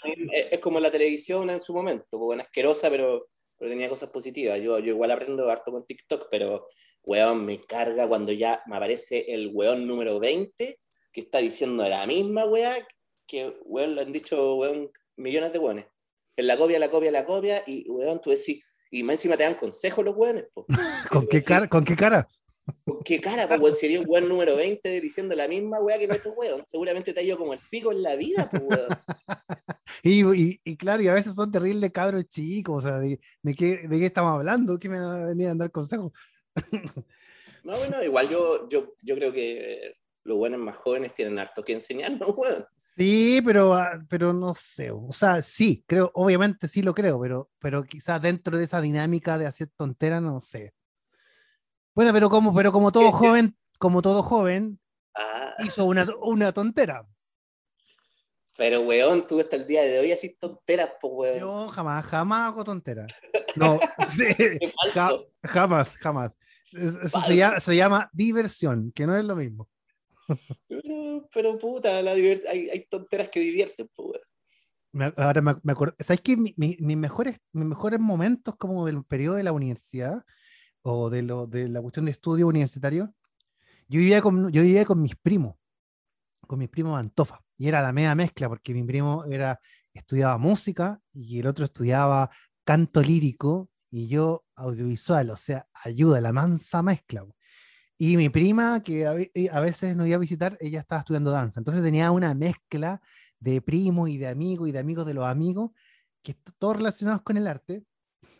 es, como la televisión en su momento, bueno, asquerosa, pero, pero tenía cosas positivas. Yo, yo igual aprendo harto con TikTok, pero, weón, me carga cuando ya me aparece el weón número 20 que está diciendo la misma weá que, weón, lo han dicho, weón, millones de weones. En la copia, la copia, la copia, y, weón, tú decís, y más encima te dan consejos los weones. ¿Con qué cara? ¿Con qué cara? ¿Con qué cara, po, weón? Sería un weón número 20 diciendo la misma weá que nuestro weón. Seguramente te ha ido como el pico en la vida, pues, weón. Y, y, y claro, y a veces son terribles cabros chicos, o sea, ¿de, de qué, de qué estamos hablando? ¿Qué me va a venir a dar consejos? No, bueno, igual yo, yo, yo creo que los buenos más jóvenes tienen harto que enseñarnos, weón. Sí, pero, ah, pero no sé, o sea, sí, creo, obviamente sí lo creo, pero, pero quizás dentro de esa dinámica de hacer tonteras, no sé. Bueno, pero como, pero como todo joven, como todo joven, Ah, hizo una, una tontera. pero weón, tú hasta el día de hoy haces tonteras, pues, weón. Yo jamás, jamás hago tonteras. No, sí, ja- jamás, jamás. Es- Eso se llama, se llama diversión, que no es lo mismo. Pero, puta, la hay, tonteras que divierten, pues. Me- ahora me, me acuerdo, ¿sabes qué? Mi- mi- mis, mejores, mis mejores momentos como del periodo de la universidad o de, lo, de la cuestión de estudio universitario, yo vivía con, yo vivía con mis primos, con mis primos Antofa, y era la media mezcla, porque mi primo era, estudiaba música y el otro estudiaba canto lírico y yo audiovisual, o sea, ayuda, la mansa mezcla. Y mi prima, que a, eh, veces nos iba a visitar, ella estaba estudiando danza, entonces tenía una mezcla de primos y de amigos y de amigos de los amigos, que todos relacionados con el arte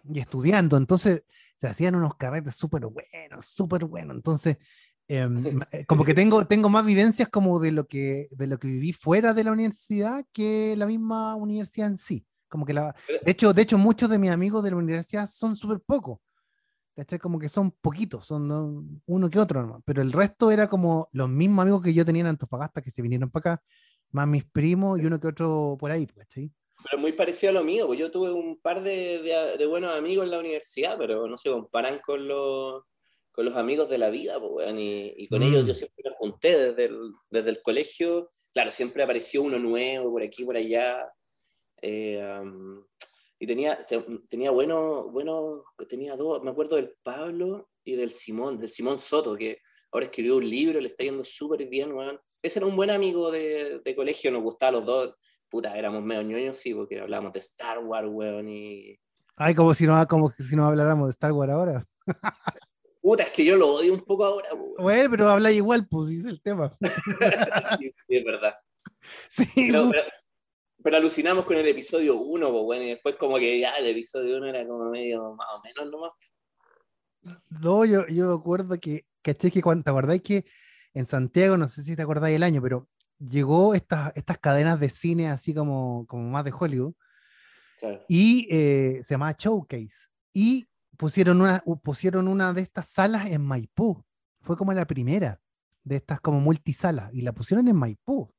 y estudiando. Entonces se hacían unos carretes súper buenos, súper buenos. Entonces, em, eh, como que tengo, tengo más vivencias como de lo, que, de lo que viví fuera de la universidad que la misma universidad en sí. Como que la, de, hecho, de hecho, muchos de mis amigos de la universidad son súper pocos. ¿Cachai? Como que son poquitos, son ¿no? uno que otro nomás. Pero el resto era como los mismos amigos que yo tenía en Antofagasta que se vinieron para acá, más mis primos y uno que otro por ahí, pues, ¿cachai? Pero muy parecido a lo mío, pues yo tuve un par de, de- de buenos amigos en la universidad, pero no se comparan con los, con los amigos de la vida, pues, y, y con Mm. ellos yo siempre me junté desde el, desde el colegio. Claro, siempre apareció uno nuevo por aquí, por allá. eh, um, y tenía, te- tenía bueno, bueno, tenía dos, me acuerdo del Pablo y del Simón, del Simón Soto, que ahora escribió un libro, le está yendo súper bien, weón. Ese era un buen amigo de, de colegio, nos gustaba a los dos. Puta, éramos medio ñoños, sí, porque hablábamos de Star Wars, weón, y... Ay, como si no, como si no habláramos de Star Wars ahora. Puta, es que yo lo odio un poco ahora, weón. Bueno, pero habla igual, pues, es el tema. sí, sí, es verdad. Sí, Pero, pues, pero, pero alucinamos con el episodio 1, pues, bueno, y después como que ya el episodio 1 era como medio más o menos nomás. no, yo, yo acuerdo que, caché que cuando, ¿te acordáis que en Santiago, no sé si te acordáis el año, pero llegó estas, estas cadenas de cine así como, como más de Hollywood, Claro. y eh, se llamaba Showcase. Y pusieron una, pusieron una de estas salas en Maipú. Fue como la primera de estas como multisalas, y la pusieron en Maipú.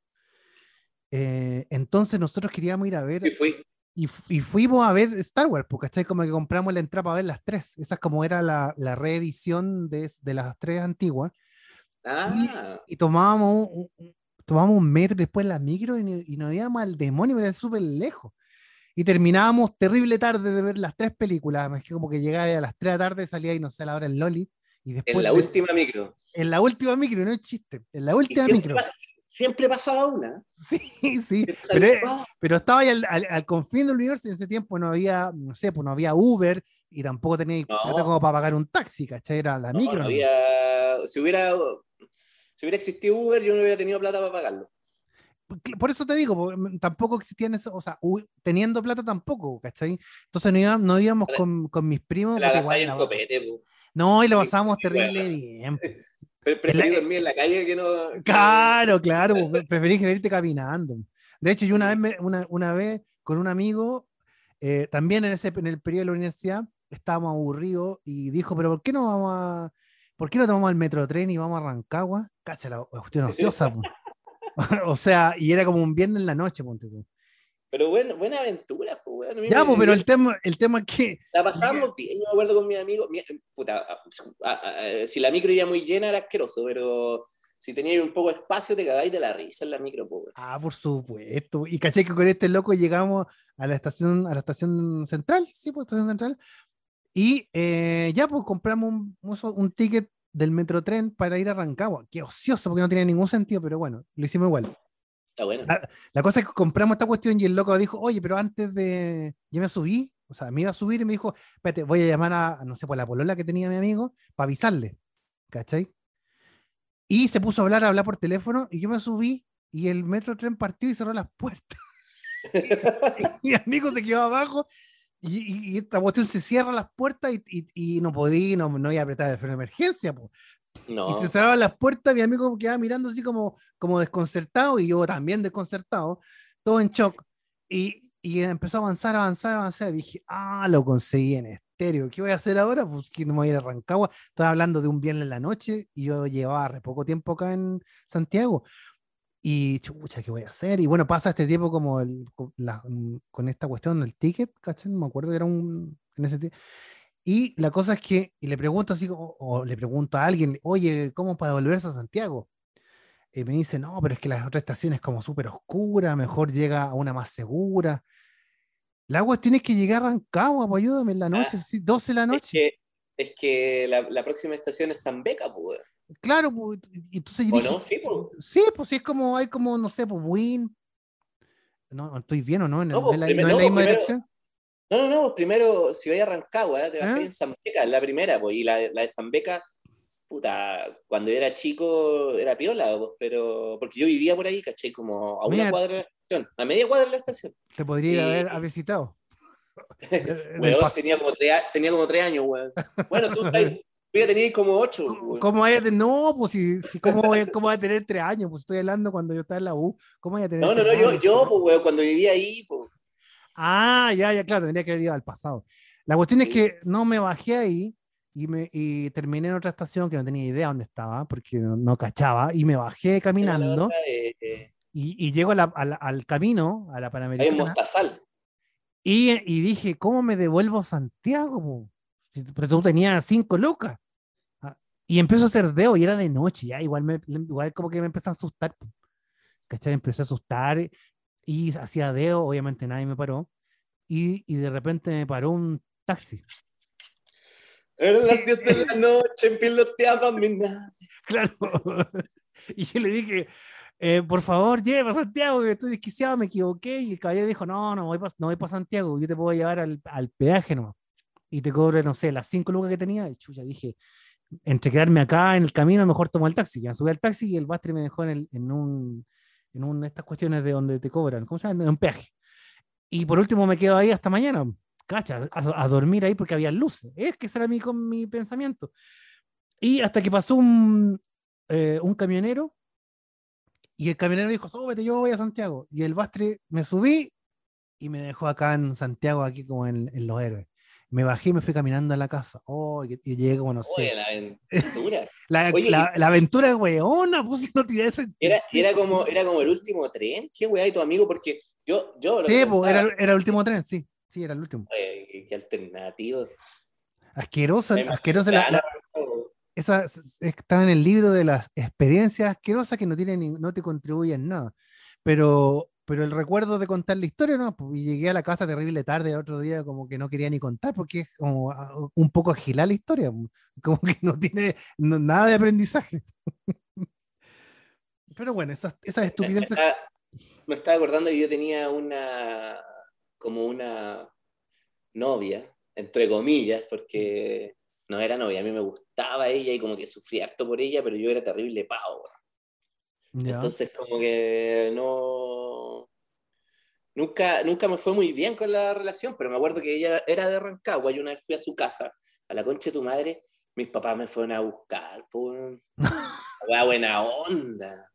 Eh, entonces nosotros queríamos ir a ver. Y fui. y, fu- y fuimos a ver Star Wars, porque ¿cachai? Como que compramos la entrada para ver las tres. Esa es como era la, la reedición de, de las tres antiguas. Ah, Y tomábamos tomábamos un metro después la micro y, nos íbamos al demonio, era súper lejos. Y terminábamos terrible tarde de ver las tres películas. Es que como que llegaba a las 3 de la tarde, salía y no sé, a la hora en Loli. Y después en la última micro. en la última micro, no es chiste. En la última micro. Siempre pasaba una. Sí, sí. Pero, ah, pero estaba ahí al, al- al confín del universo y en ese tiempo no había, no sé, pues no había Uber y tampoco tenía No. plata como para pagar un taxi, ¿cachai? Era la no, micro. no había- si hubiera si hubiera existido Uber, yo no hubiera tenido plata para pagarlo. Por- eso te digo, mm, tampoco existían eso, o sea, teniendo plata tampoco, ¿cachai? Entonces no íbamos, no íbamos con, con mis primos. La igual en la- copete, no, y lo pasábamos terrible bien. Preferí la- dormir en la calle que no. Claro, claro, pre- preferí que irte caminando. De hecho, yo una vez, me- una, una vez con un amigo, eh, también en, ese, en el periodo de la universidad, estábamos aburridos y dijo, pero ¿por qué no vamos a, ¿por qué no tomamos el metrotren y vamos a Rancagua? Cacha, la cuestión ociosa. po. o sea, y era como un viernes en la noche, ponte tú. Pero bueno, buena aventura, pues, mí Ya, pues, pero el tema, el tema es que La pasamos bien, yo me acuerdo con mis amigos. mi- puta, a- a- a- si la micro iba muy llena era asqueroso, pero si tenías un poco de espacio te cagáis de la risa en la micro, pues. Ah, por supuesto. Y caché que con este loco llegamos a la estación, a la estación central, sí, pues estación central. Y eh, ya pues compramos un, un ticket del Metrotren para ir a Rancagua. Qué ocioso, porque no tenía ningún sentido, pero bueno, lo hicimos igual. La cosa es que compramos esta cuestión y el loco dijo, oye, pero antes de. Yo me subí, o sea, me iba a subir y me dijo, espérate, voy a llamar a, no sé, por la polola que tenía mi amigo para avisarle. ¿Cachai? Y se puso a hablar, a hablar por teléfono y yo me subí y el metro tren partió y cerró las puertas. mi amigo se quedó abajo y, esta cuestión se cierra las puertas y no podía, no, no iba a apretar el freno de emergencia. po. No. Y se cerraban las puertas, mi amigo quedaba mirando así como, como desconcertado y yo también desconcertado, todo en shock. Y, y empezó a avanzar, avanzar, avanzar. Y dije, ah, lo conseguí en estéreo. ¿Qué voy a hacer ahora? Pues que no me voy a ir a Rancagua. Estaba hablando de un viernes en la noche y yo llevaba re poco tiempo acá en Santiago. Y chucha, ¿qué voy a hacer? Y bueno, pasa este tiempo como el- la- con esta cuestión del ticket, ¿cachai? No me acuerdo que era un. En ese y la cosa es que, y le pregunto así, o, o le pregunto a alguien, oye, ¿cómo para devolverse a Santiago? Y me dice, no, pero es que la otra estación es como súper oscura, mejor llega a una más segura. La cuestión es que llegué a Rancagua, pues ayúdame en la noche, sí, 12 de la Es noche. que, es que la, la próxima estación es San Beca, pues. Claro, pues, entonces yo ¿O dije, no? Sí, pues. sí, pues sí, es como, hay como, no sé, pues Win. No, estoy bien o no, en, No, pues, en la, primero- no en la no, misma primero- dirección. No, no, no. Primero, si vais a Rancagua, te bajás ¿Ah? en San Beca, es la primera, pues. Y la, la de San Beca, puta, cuando yo era chico era piola, pues, pero. Porque yo vivía por ahí, caché, como a una Mira. cuadra de la estación, a media cuadra de la estación. Te podría a ver, a visitado. Eh, Weón, tenía como, tres, a- tenía como tres años, weón. Bueno, tú, estás- tú ya tenías como ocho, ¿Cómo- weón. ¿Cómo vaya a tener? No, pues si, si ¿cómo, voy, ¿cómo voy a tener tres años? Pues estoy hablando cuando yo estaba en la U. ¿Cómo voy a tener No, no, no, yo, yo pues, weón, cuando vivía ahí, pues. Ah, ya, ya, claro, tendría que haber ido al pasado. La cuestión es que no me bajé ahí y, me, y terminé en otra estación que no tenía idea dónde estaba porque no, no cachaba y me bajé caminando eh, y, y llego a la- a la- al camino, a la Panamericana Mostazal. y, y dije, ¿cómo me devuelvo a Santiago? Si- Pero tú tenías cinco lucas. Ah, Y empiezo a hacer dedo y era de noche, ya igual, me, igual como que me empezó a asustar. ¿Cachai? Empecé a asustar y hacía dedo, obviamente nadie me paró. Y, y de repente me paró un taxi. Eran las 10 de la noche, piloteaba mi nave. Claro. y yo le dije, eh, por favor, lleve a Santiago, que estoy desquiciado, me equivoqué. Y el caballero dijo, no, no voy para no voy pa Santiago, yo te puedo llevar al, al peaje nomás. Y te cobro, no sé, las cinco lucas que tenía. Y chucha, dije, entre quedarme acá en el camino, mejor tomo el taxi. Ya subí al taxi y el bastre me dejó en, el, en un, en un, estas cuestiones de donde te cobran, ¿cómo se llama? En un peaje. Y por último me quedo ahí hasta mañana, cacha, a, a dormir ahí porque había luces. Es que ese era mi, con mi pensamiento. Y hasta que pasó un, eh, un camionero y el camionero dijo, súbete, yo voy a Santiago. Y el bastre me subí y me dejó acá en Santiago, aquí como en, en Los Héroes. Me bajé y me fui caminando a la casa. Oh, y, y llegué como no sé. La aventura. La, Oye, la- la aventura weona, pues si no tiré ese. Era, era, como, era como el último tren. Qué weá, y tu amigo, porque yo, yo lo Sí, que pues, pensaba, era, era el último tren, sí. Sí, era el último. oye, qué, alternativo. Asqueroso, Me La, Ana, la- esa está en el libro de las experiencias asquerosas que no tienen ni- no te contribuyen nada. Pero, pero el recuerdo de contar la historia, ¿no? Y llegué a la casa terrible tarde el otro día, como que no quería ni contar, porque es como ah, un poco agilar la historia, como que no tiene nada de aprendizaje. Pero bueno, esas, esas estupideces. me estaba acordando que yo tenía una, como una novia, entre comillas, porque no era novia, a mí me gustaba ella y como que sufría harto por ella, pero yo era terrible pavo. Entonces como que no... Nunca, nunca me fue muy bien con la relación, pero me acuerdo que ella era de Rancagua y una vez fui a su casa, a la concha de tu madre, mis papás me fueron a buscar, por La wea buena onda.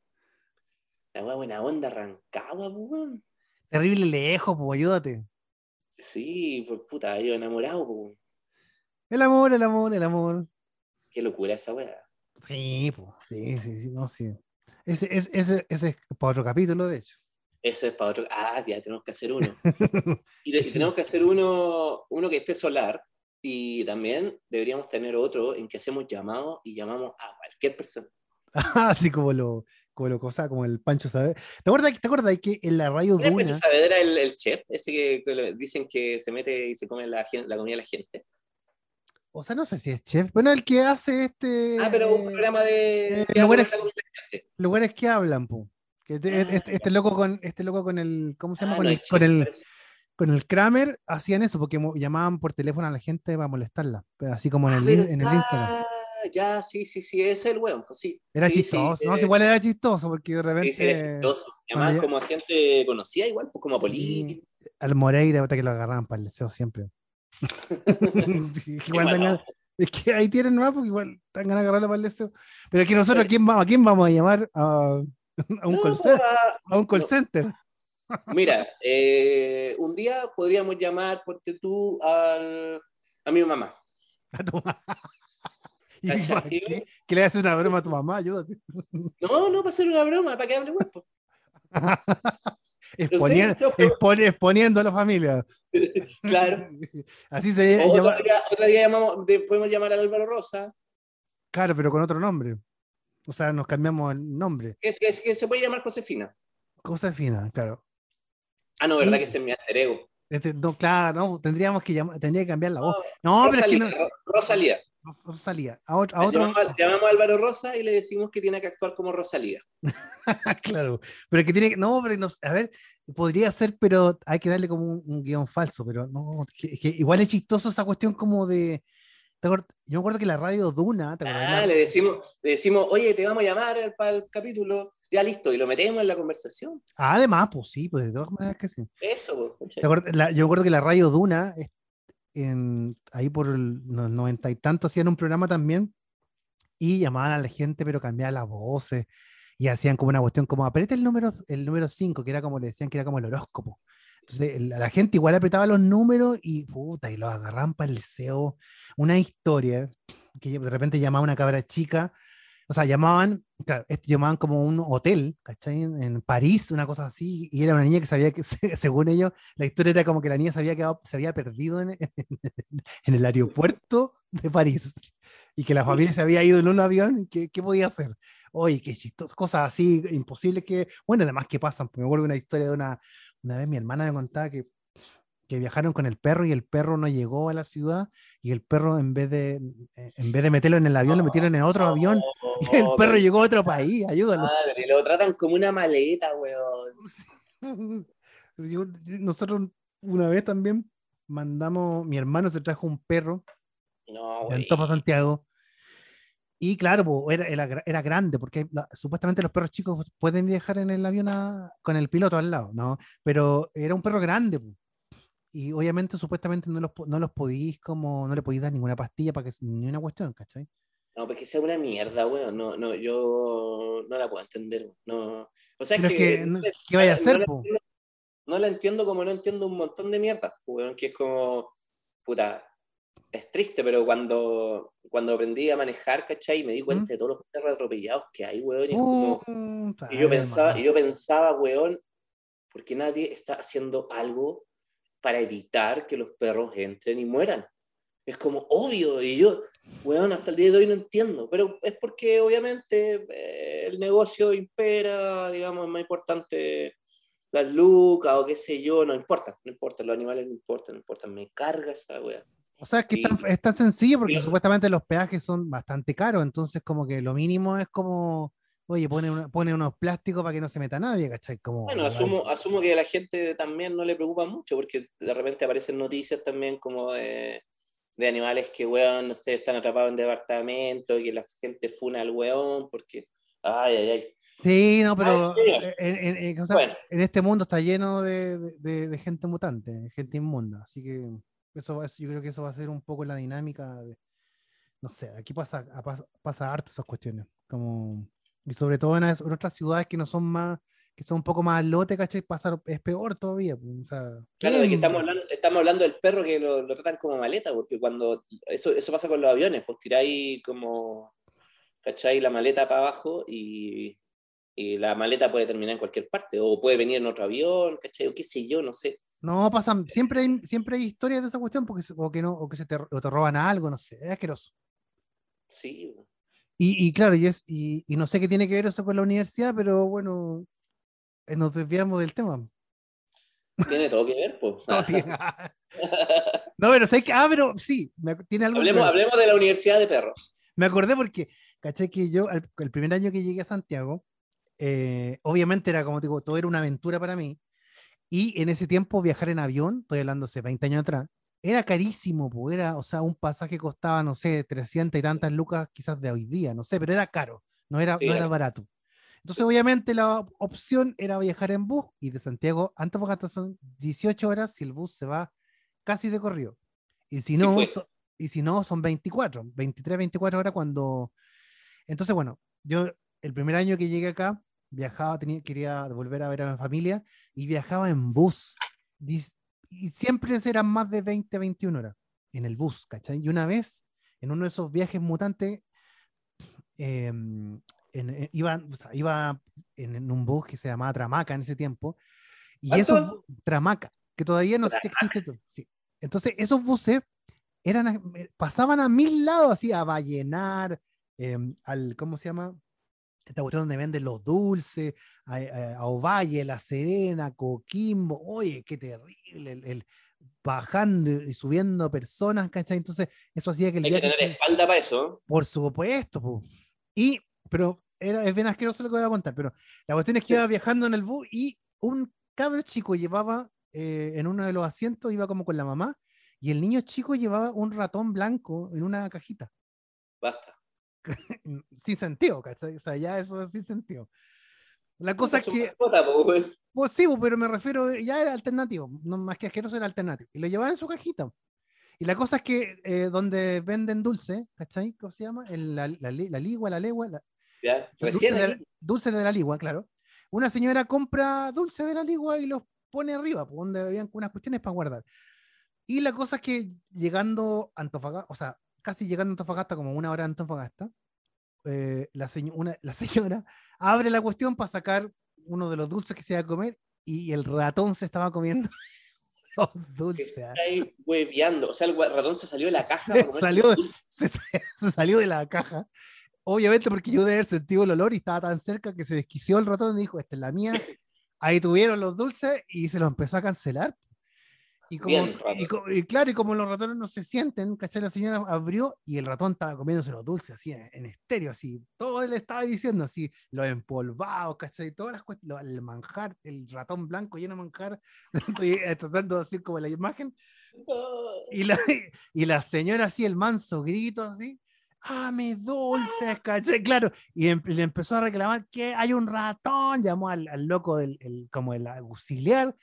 La wea buena onda Rancagua, po, weón. Terrible lejos, pues ayúdate. Sí, pues puta, yo enamorado, po. El amor, el amor, el amor. Qué locura esa wea. Sí, pues, sí, sí, sí, no, sí. Ese, ese, ese, ese es para otro capítulo, de hecho. Eso es para otro. Ah, ya tenemos que hacer uno. Y, de- Sí. tenemos que hacer uno, uno que esté solar. Y también deberíamos tener otro en que hacemos llamados y llamamos a cualquier persona. Así como lo, como lo cosa, como el Pancho Saavedra. ¿Te acuerdas, ¿Te acuerdas que en la radio ¿Quién es Duna, Pancho Saavedra, el, el chef? Ese que, que dicen que se mete y se come la, la comida de la gente. O sea, no sé si es chef, bueno, el que hace este Ah, pero un programa de. eh, lugares que hablan. Que este, Ah, este, este loco con este loco con el ¿cómo se llama? Ah, con, no el, con, el, parece. con el Kramer hacían eso porque llamaban por teléfono a la gente para molestarla, así como en Ah, el, en el Instagram. Ya, sí, sí, sí, es el weón. Pues sí. Era Sí, sí, chistoso, ¿no? eh, igual era chistoso porque de repente Sí, era chistoso. Ya- como a gente conocida, igual, pues como a Sí, políticos. al Moreira, puta, que lo agarraban para el deseo siempre. igual bueno. es que ahí tienen más porque igual dan ganas de agarrarlo para el deseo. Pero es que nosotros, ¿a quién vamos, a, quién vamos a llamar? A, a un, No, call center, a- a un call no. center. Mira, eh, un día podríamos llamar, ponte tú, al, a mi mamá. A tu mamá. ¿Y qué? ¿Que le haces una broma a tu mamá? Ayúdate. No, no, para hacer una broma, para que hable pues. Exponiendo a la familia. Claro. Así se O llama. otro, día, otro día llamamos, de- podemos llamar al Álvaro Rosa, Claro, pero con otro nombre. O sea, nos cambiamos el nombre. que, que- que se puede llamar Josefina. Cosa fina, claro. Ah, no, Sí. ¿verdad que ese es mi alter ego? Este, no, claro, no, tendríamos que llamar, tendría que cambiar la voz. No, pero es que Rosalía, no, Ro- Rosalía. A otro, a otro Llamamos, a Álvaro Rosa y le decimos que tiene que actuar como Rosalía. claro. Pero que tiene que, no, pero no, a ver, podría ser, pero hay que darle como un, un guion falso, pero no, que, que igual es chistoso esa cuestión como de. ¿te Yo me acuerdo que la radio Duna, ¿te acuerdas? Ah, le decimos, le decimos, oye, te vamos a llamar para el capítulo, ya listo, y lo metemos en la conversación. Ah, además, pues sí, pues de todas maneras que sí. Eso, pues, ¿Te? La- yo me acuerdo que la radio Duna, en, ahí por los noventa y tanto, hacían un programa también y llamaban a la gente, pero cambiaban las voces y hacían como una cuestión como aprieta el número el número 5, que era como le decían que era como el horóscopo. Entonces la gente igual apretaba los números y puta, y los agarraban para el deseo. Una historia que de repente llamaba una cabra chica, o sea, llamaban, claro, llamaban como un hotel, ¿cachai? En, en París, una cosa así, y era una niña que sabía que, según ellos, la historia era como que la niña se había quedado, se había perdido en, en el aeropuerto de París y que la familia se había ido en un avión ¿qué podía hacer? Oye, qué chistoso, cosas así imposibles que, bueno, además que pasan, porque me acuerdo una historia de una, una vez mi hermana me contaba que, que viajaron con el perro y el perro no llegó a la ciudad y el perro en vez de, eh, en vez de meterlo en el avión, lo metieron en otro avión y el Oh, perro llegó a otro país, ayúdalo. Madre, lo tratan como una maleta, weón. Nosotros una vez también mandamos, mi hermano se trajo un perro No, güey. Antofa Santiago. Y claro, era, era, era grande, porque la- supuestamente los perros chicos pueden viajar en el avión a- con el piloto al lado, ¿no? Pero era un perro grande. Y obviamente supuestamente no los, no los podís como, no le podís dar ninguna pastilla para que ni una cuestión, ¿cachai? No, pues que sea una mierda, weón. No, no, yo no la puedo entender. No. O sea, Pero es que, no, ¿qué vaya a hacer, la po? entiendo- no la entiendo como no entiendo un montón de mierda, weón, que es como, puta, es triste, pero cuando, cuando aprendí a manejar, ¿cachai? Me di cuenta ¿Mm? de todos los perros atropellados que hay, weón. Y, es como- Puta, y yo es pensaba, y yo pensaba, weón, porque nadie está haciendo algo para evitar que los perros entren y mueran. Es como obvio, y yo, weón, hasta el día de hoy no entiendo, pero es porque obviamente eh, el negocio impera, digamos, es más importante las lucas o qué sé yo, no importa, no importa, los animales no importan, no importa, me carga esa weá. O sea, es que es tan, y- es tan sencillo porque supuestamente los peajes son bastante caros, entonces como que lo mínimo es como, oye, pone, una- pone unos plásticos para que no se meta nadie, ¿cachai? Como, Bueno, asumo, asumo que a la gente también no le preocupa mucho, porque de repente aparecen noticias también como de, de animales que, weón, no sé, están atrapados en departamento, y que la gente funa al weón, porque, ay, ay, ay. Sí, no, pero Ah, ¿en en, en- en- o sea, Bueno. en este mundo está lleno de, de- gente mutante, gente inmunda, así que eso va- yo creo que eso va a ser un poco la dinámica de, no sé, aquí pasa, a- pasa, pasa harto esas cuestiones, como, y sobre todo en, las- en otras ciudades que no son más, que son un poco más lote, ¿cachai? Pasar, es peor todavía, o sea, Claro, de que ¿quién- estamos hablando, estamos hablando del perro que lo, lo tratan como maleta, porque cuando eso, eso pasa con los aviones, pues tiráis como, ¿cachai? La maleta para abajo y, y la maleta puede terminar en cualquier parte, o puede venir en otro avión, ¿cachai? O qué sé yo, no sé. No, pasan, siempre hay, siempre hay historias de esa cuestión porque, o que no, o que se te, o te roban algo, no sé, es asqueroso. Sí, Y, y claro, y, es, y, y no sé qué tiene que ver eso con la universidad, pero bueno, eh, nos desviamos del tema. tiene todo que ver, pues. No, tiene- no, pero. Ah, pero sí, me tiene algo que hablemos, ver. hablemos de la Universidad de Perros. Me acordé porque, caché que yo, al- el primer año que llegué a Santiago, eh, obviamente era como digo, todo era una aventura para mí. Y en ese tiempo viajar en avión, estoy hablando hace 20 años atrás, era carísimo, pues era, o sea, un pasaje costaba, no sé, 300 y tantas lucas quizás de hoy día, no sé, pero era caro, no era, Sí, no era barato. Entonces, obviamente, la op- opción era viajar en bus y de Santiago a Antofagasta son 18 horas si el bus se va casi de corrido. Y si no, fue. so- y si no, son 24, 23, 24 horas cuando... Entonces, bueno, yo el primer año que llegué acá, viajaba, tenía, quería volver a ver a mi familia y viajaba en bus. Y siempre eran más de 20, 21 horas en el bus, ¿cachai? Y una vez, en uno de esos viajes mutantes, em, en- en- iba, o sea, iba en, en un bus que se llamaba Tramaca en ese tiempo, y ¿Cuánto? esos Tramaca, que todavía no sé si existe. sí. Entonces, esos buses eran, eh, pasaban a mil lados, así, a Vallenar, em, al, ¿cómo se llama? Esta cuestión donde venden los dulces, a, a- a Ovalle, La Serena, Coquimbo, oye, qué terrible, el, el- bajando y subiendo personas, ¿cachai? Entonces, eso hacía que el Hay que tener se- espalda para eso. por supuesto, po. Y, pero era, es bien asqueroso lo que voy a contar, pero la cuestión es que Sí. iba viajando en el bus y un cabro chico llevaba eh, en uno de los asientos, iba como con la mamá, y el niño chico llevaba un ratón blanco en una cajita. Basta. Sin sentido, ¿cachai? O sea, ya eso es sin sentido. La cosa es que, mascota, pues sí, pero me refiero, ya era alternativo, no más que asqueroso era alternativo. Y lo llevaba en su cajita. Y la cosa es que eh, donde venden dulce, ¿cachai? ¿Cómo se llama? El- la, la, la ligua, la legua, la- Ya, dulce de, la, dulce de la ligua, claro. Una señora compra dulce de la ligua y los pone arriba, donde habían unas cuestiones para guardar. Y la cosa es que llegando a Antofagasta, o sea, casi llegando a Antofagasta, como una hora a Antofagasta, eh, la, señ- una- la señora abre la cuestión para sacar uno de los dulces que se iba a comer y el ratón se estaba comiendo los dulces. está ahí hueveando. O sea, el ratón se salió de la caja. Se salió de- se, se salió de la caja. Obviamente porque yo de haber sentido el olor y estaba tan cerca que se desquició el ratón y dijo, esta es la mía. Ahí tuvieron los dulces y se los empezó a cancelar. Y, como, Bien, y, y claro, y como los ratones no se sienten, ¿cachai? La señora abrió y el ratón estaba comiéndose los dulces así en, en estéreo, así. Todo le estaba diciendo así, los empolvados, ¿cachai? Todas las cuestiones, el manjar, el ratón blanco lleno de manjar. Estoy eh, tratando de decir como la imagen. Y la, y la señora así, el manso grito así, ah, mis dulces, caché, claro. Y em- le empezó a reclamar que hay un ratón, llamó al, al loco del, el- como el auxiliar.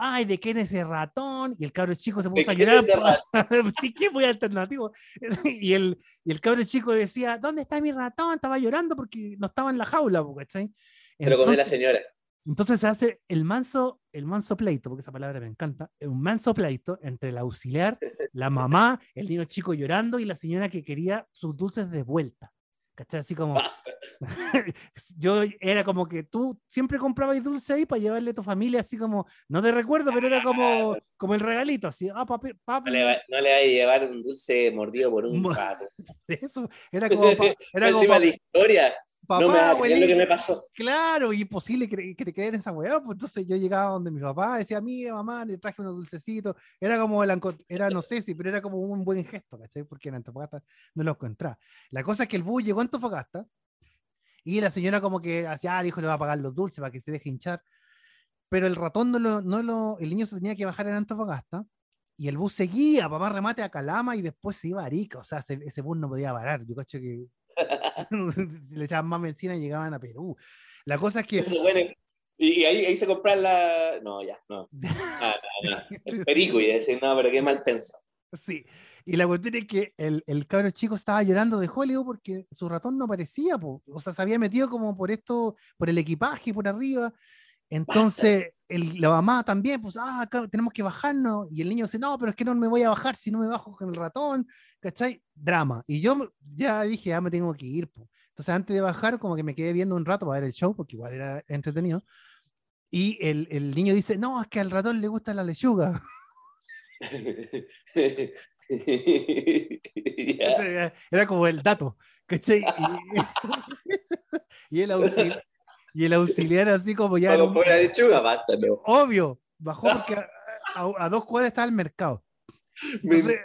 Ay, ¿de quién es ese ratón? Y el cabro chico se ¿De puso a llorar. es ese po. sí, qué muy alternativo. Y el, y el cabro chico decía, ¿dónde está mi ratón? Estaba llorando porque no estaba en la jaula, ¿cachai? Pero comió la señora. Entonces se hace el manso, el manso pleito, porque esa palabra me encanta, un manso pleito entre el auxiliar, la mamá, el niño chico llorando y la señora que quería sus dulces de vuelta. ¿Cachai? Así como, yo era como que tú siempre comprabas dulce ahí para llevarle a tu familia, así como, no te recuerdo, pero era como, como el regalito, así, ah, papi, papi. No le, va- no le vaya a llevar un dulce mordido por un pato. Eso, era como, pa- era como pa- la historia. papá, no me va a creer lo que me pasó. Claro, y imposible que, que te queden esa weá. Pues entonces yo llegaba donde mi papá, decía, mire, mamá, le traje unos dulcecitos. Era como, el era no sé si, pero era como un buen gesto, ¿cachai? Porque en Antofagasta no lo encontraba. La cosa es que el bus llegó a Antofagasta y la señora como que hacía, ah, el hijo le va a pagar los dulces para que se deje hinchar. Pero el ratón no lo, no lo, el niño se tenía que bajar en Antofagasta y el bus seguía, papá remate a Calama y después se iba a Arica. O sea, ese, ese bus no podía parar. Yo cacho que le echaban más benzina y llegaban a Perú. La cosa es que Eso, bueno, y, y ahí, ahí se compran la. No, ya, no. Ah, no, no. El perico, y decir, no, pero qué mal pensado. Sí, y la cuestión es que el, el cabro chico estaba llorando de Hollywood porque su ratón no aparecía, po. o sea, se había metido como por esto, por el equipaje, por arriba. Entonces, el- la mamá también, pues, ah, acá tenemos que bajarnos. Y el niño dice, no, pero es que no me voy a bajar si no me bajo con el ratón, ¿cachai? Drama. Y yo ya dije, ya me tengo que ir, po. Entonces, antes de bajar, como que me quedé viendo un rato para ver el show, porque igual era entretenido. Y el, el niño dice, no, es que al ratón le gusta la lechuga. Era- Era como el dato, ¿cachai? Y, y el, auxiliar, y el auxiliar así como ya... basta, no. obvio, bajó porque a, a- a dos cuadras estaba el mercado. Entonces-.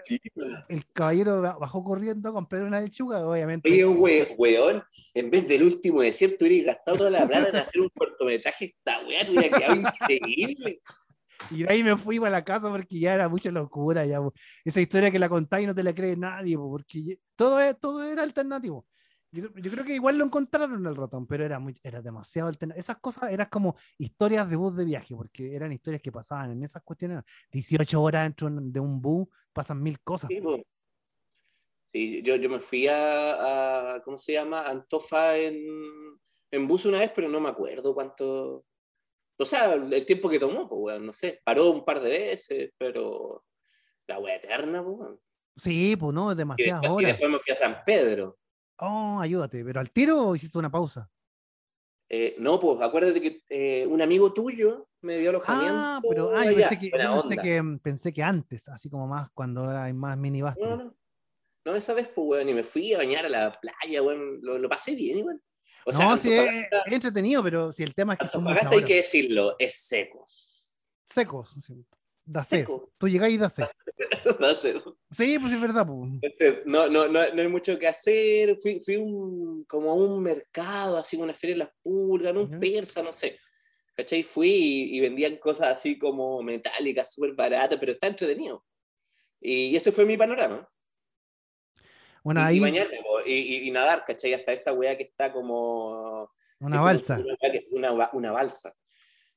El caballero ba- bajó corriendo a comprar una lechuga, obviamente. Oye, we- weón, en vez del último desierto, hubiera gastado toda la plata en hacer un cortometraje, esta weá te hubiera quedado increíble. Y de ahí me fui para la casa porque ya era mucha locura. Esa historia que la contáis no te la cree nadie, po, porque todo, es- todo era alternativo. Yo, creo que igual lo encontraron el ratón, pero era, muy, era demasiado alternativo. Esas cosas eran como historias de bus de viaje, porque eran historias que pasaban en esas cuestiones. 18 horas dentro de un bus, pasan mil cosas. Sí, yo, yo me fui a, a- ¿cómo se llama? Antofa en, en bus una vez, pero no me acuerdo cuánto. O sea, el tiempo que tomó, pues, weón, no sé. Paró un par de veces, pero la wea eterna, pues, weón. Sí, pues no, Y demasiadas después, y después me fui a San Pedro. Oh, ayúdate, pero al tiro o hiciste una pausa. Eh, no, pues acuérdate que eh, un amigo tuyo me dio alojamiento. Ah, pero ah, yo pensé que, yo pensé que, pensé que antes, así como más cuando era- más minibus. No, no. No, esa vez, pues, weón, y me fui a bañar a la playa, weón. Lo, lo pasé bien, igual. O sea, no, sí, es, es entretenido, pero si el tema es que son muchas hay que decirlo, es seco. secos. sí, Da. Seco. Tú llegás y da sed. Va a ser- Sí, pues es verdad. Pues. No, no, no, no hay mucho que hacer. Fui, fui un, como a un mercado, así, una feria de las pulgas, un Ujú. persa, no sé. ¿Cachai? Fui y, y vendían cosas así como metálicas, súper baratas, pero está entretenido. Y ese fue mi panorama. Bueno, y, ahí y, y- y nadar, ¿cachai? Hasta esa weá que está como... una balsa. Una, una, una balsa.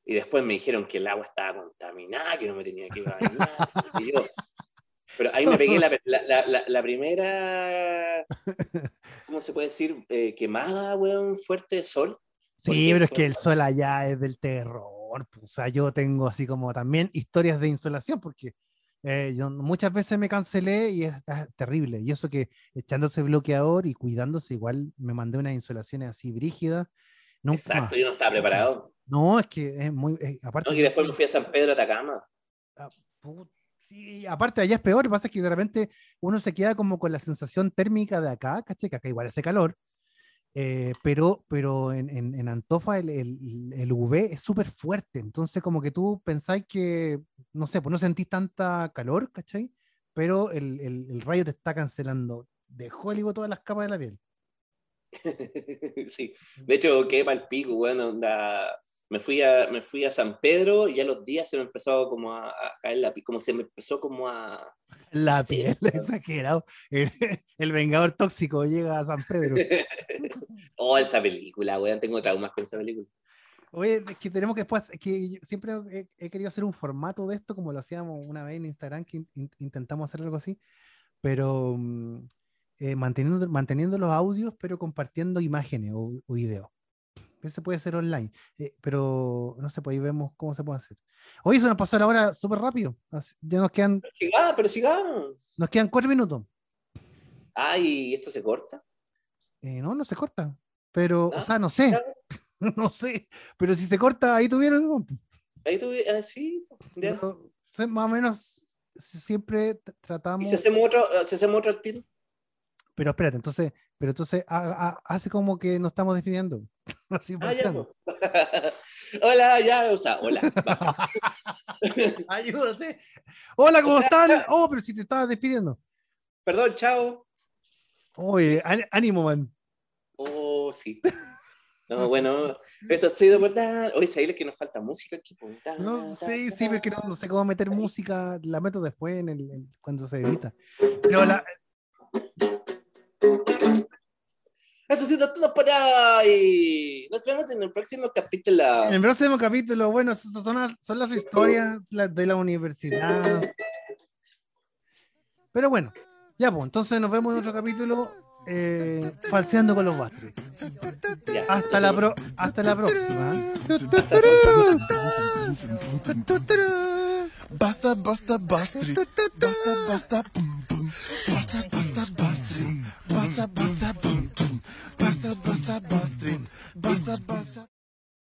Y después me dijeron que el agua estaba contaminada, que no me tenía que bañar. y yo- pero ahí me pegué la, la- la- la- primera, ¿cómo se puede decir? Eh, quemada, weón, fuerte de sol. Sí, pero es que el sol allá es del terror. pues, O sea, yo tengo así como también historias de insolación, porque eh, yo muchas veces me cancelé y es, es terrible. Y eso que echándose bloqueador y cuidándose, igual me mandé unas insolaciones así brígidas. Nunca más. Exacto, yo no estaba preparado. No, es que es muy. eh, aparte, ¿no? Y después me fui a San Pedro Atacama. Put- Sí, aparte allá es peor, lo que pasa es que de repente uno se queda como con la sensación térmica de acá, ¿cachai? Que acá igual hace calor, eh, pero, pero en, en- en Antofa el, el, el UV es súper fuerte, entonces como que tú pensáis que, no sé, pues no sentís tanta calor, ¿cachai? Pero el, el- el rayo te está cancelando de Hollywood todas las capas de la piel. sí. De hecho, quedé para el pico, bueno, onda, me fui a, me fui a San Pedro y a los días se me empezó como a, a caer la pi- como se me empezó como a... La Sí, piel, claro. exagerado. El, el vengador tóxico llega a San Pedro. oh, esa película, weón, tengo traumas con esa película. Oye, es que tenemos que después, es que yo siempre he, he querido hacer un formato de esto, como lo hacíamos una vez en Instagram, que in- in- intentamos hacer algo así, pero mm, eh, manteniendo, manteniendo los audios, pero compartiendo imágenes o, o videos. Ese puede ser online. eh, pero no sé, pues ahí vemos cómo se puede hacer. Hoy se nos pasó la hora súper rápido. Ya nos quedan, Pero sigamos, pero sigamos. nos quedan cuatro minutos. Ay, ¿esto se corta? Eh, no, no se corta. Pero, o Ah, sea, no sé, no sé. Pero si se corta, ahí tuvieron. Ahí tú, ah, sí. Pero, más o menos si- siempre t- ¿Y tratamos. si hacemos otro, si hacemos otro tiro? Pero espérate, entonces, pero entonces ha- ha- hace como que nos estamos despidiendo. Así Ah, ya. Hola, ya, o sea, hola. Ayúdate. Hola, ¿cómo O sea, están? ya- Oh, pero si te estabas despidiendo. Perdón, chao. Oye, án- ánimo, man. Oh, sí. No, bueno, esto estoy de verdad. Hoy sabéis que nos falta música aquí. Ta, No sé, ta, sí, porque no, no sé cómo meter música, la meto después en el, en- cuando se edita. Pero la, Eso ha sido todo por hoy. Nos vemos en el próximo capítulo. en el próximo capítulo, bueno, esas son, las- son las historias de la universidad. Pero bueno, ya pues, entonces nos vemos en otro capítulo eh, falseando con los bastres. Ya. Hasta la, pro- hasta la próxima. Basta, basta, bastri. Basta, basta, pum, pum. Basta, basta, bastri. Basta, basta, pum, pum. Basta, basta, bastri. Basta, basta.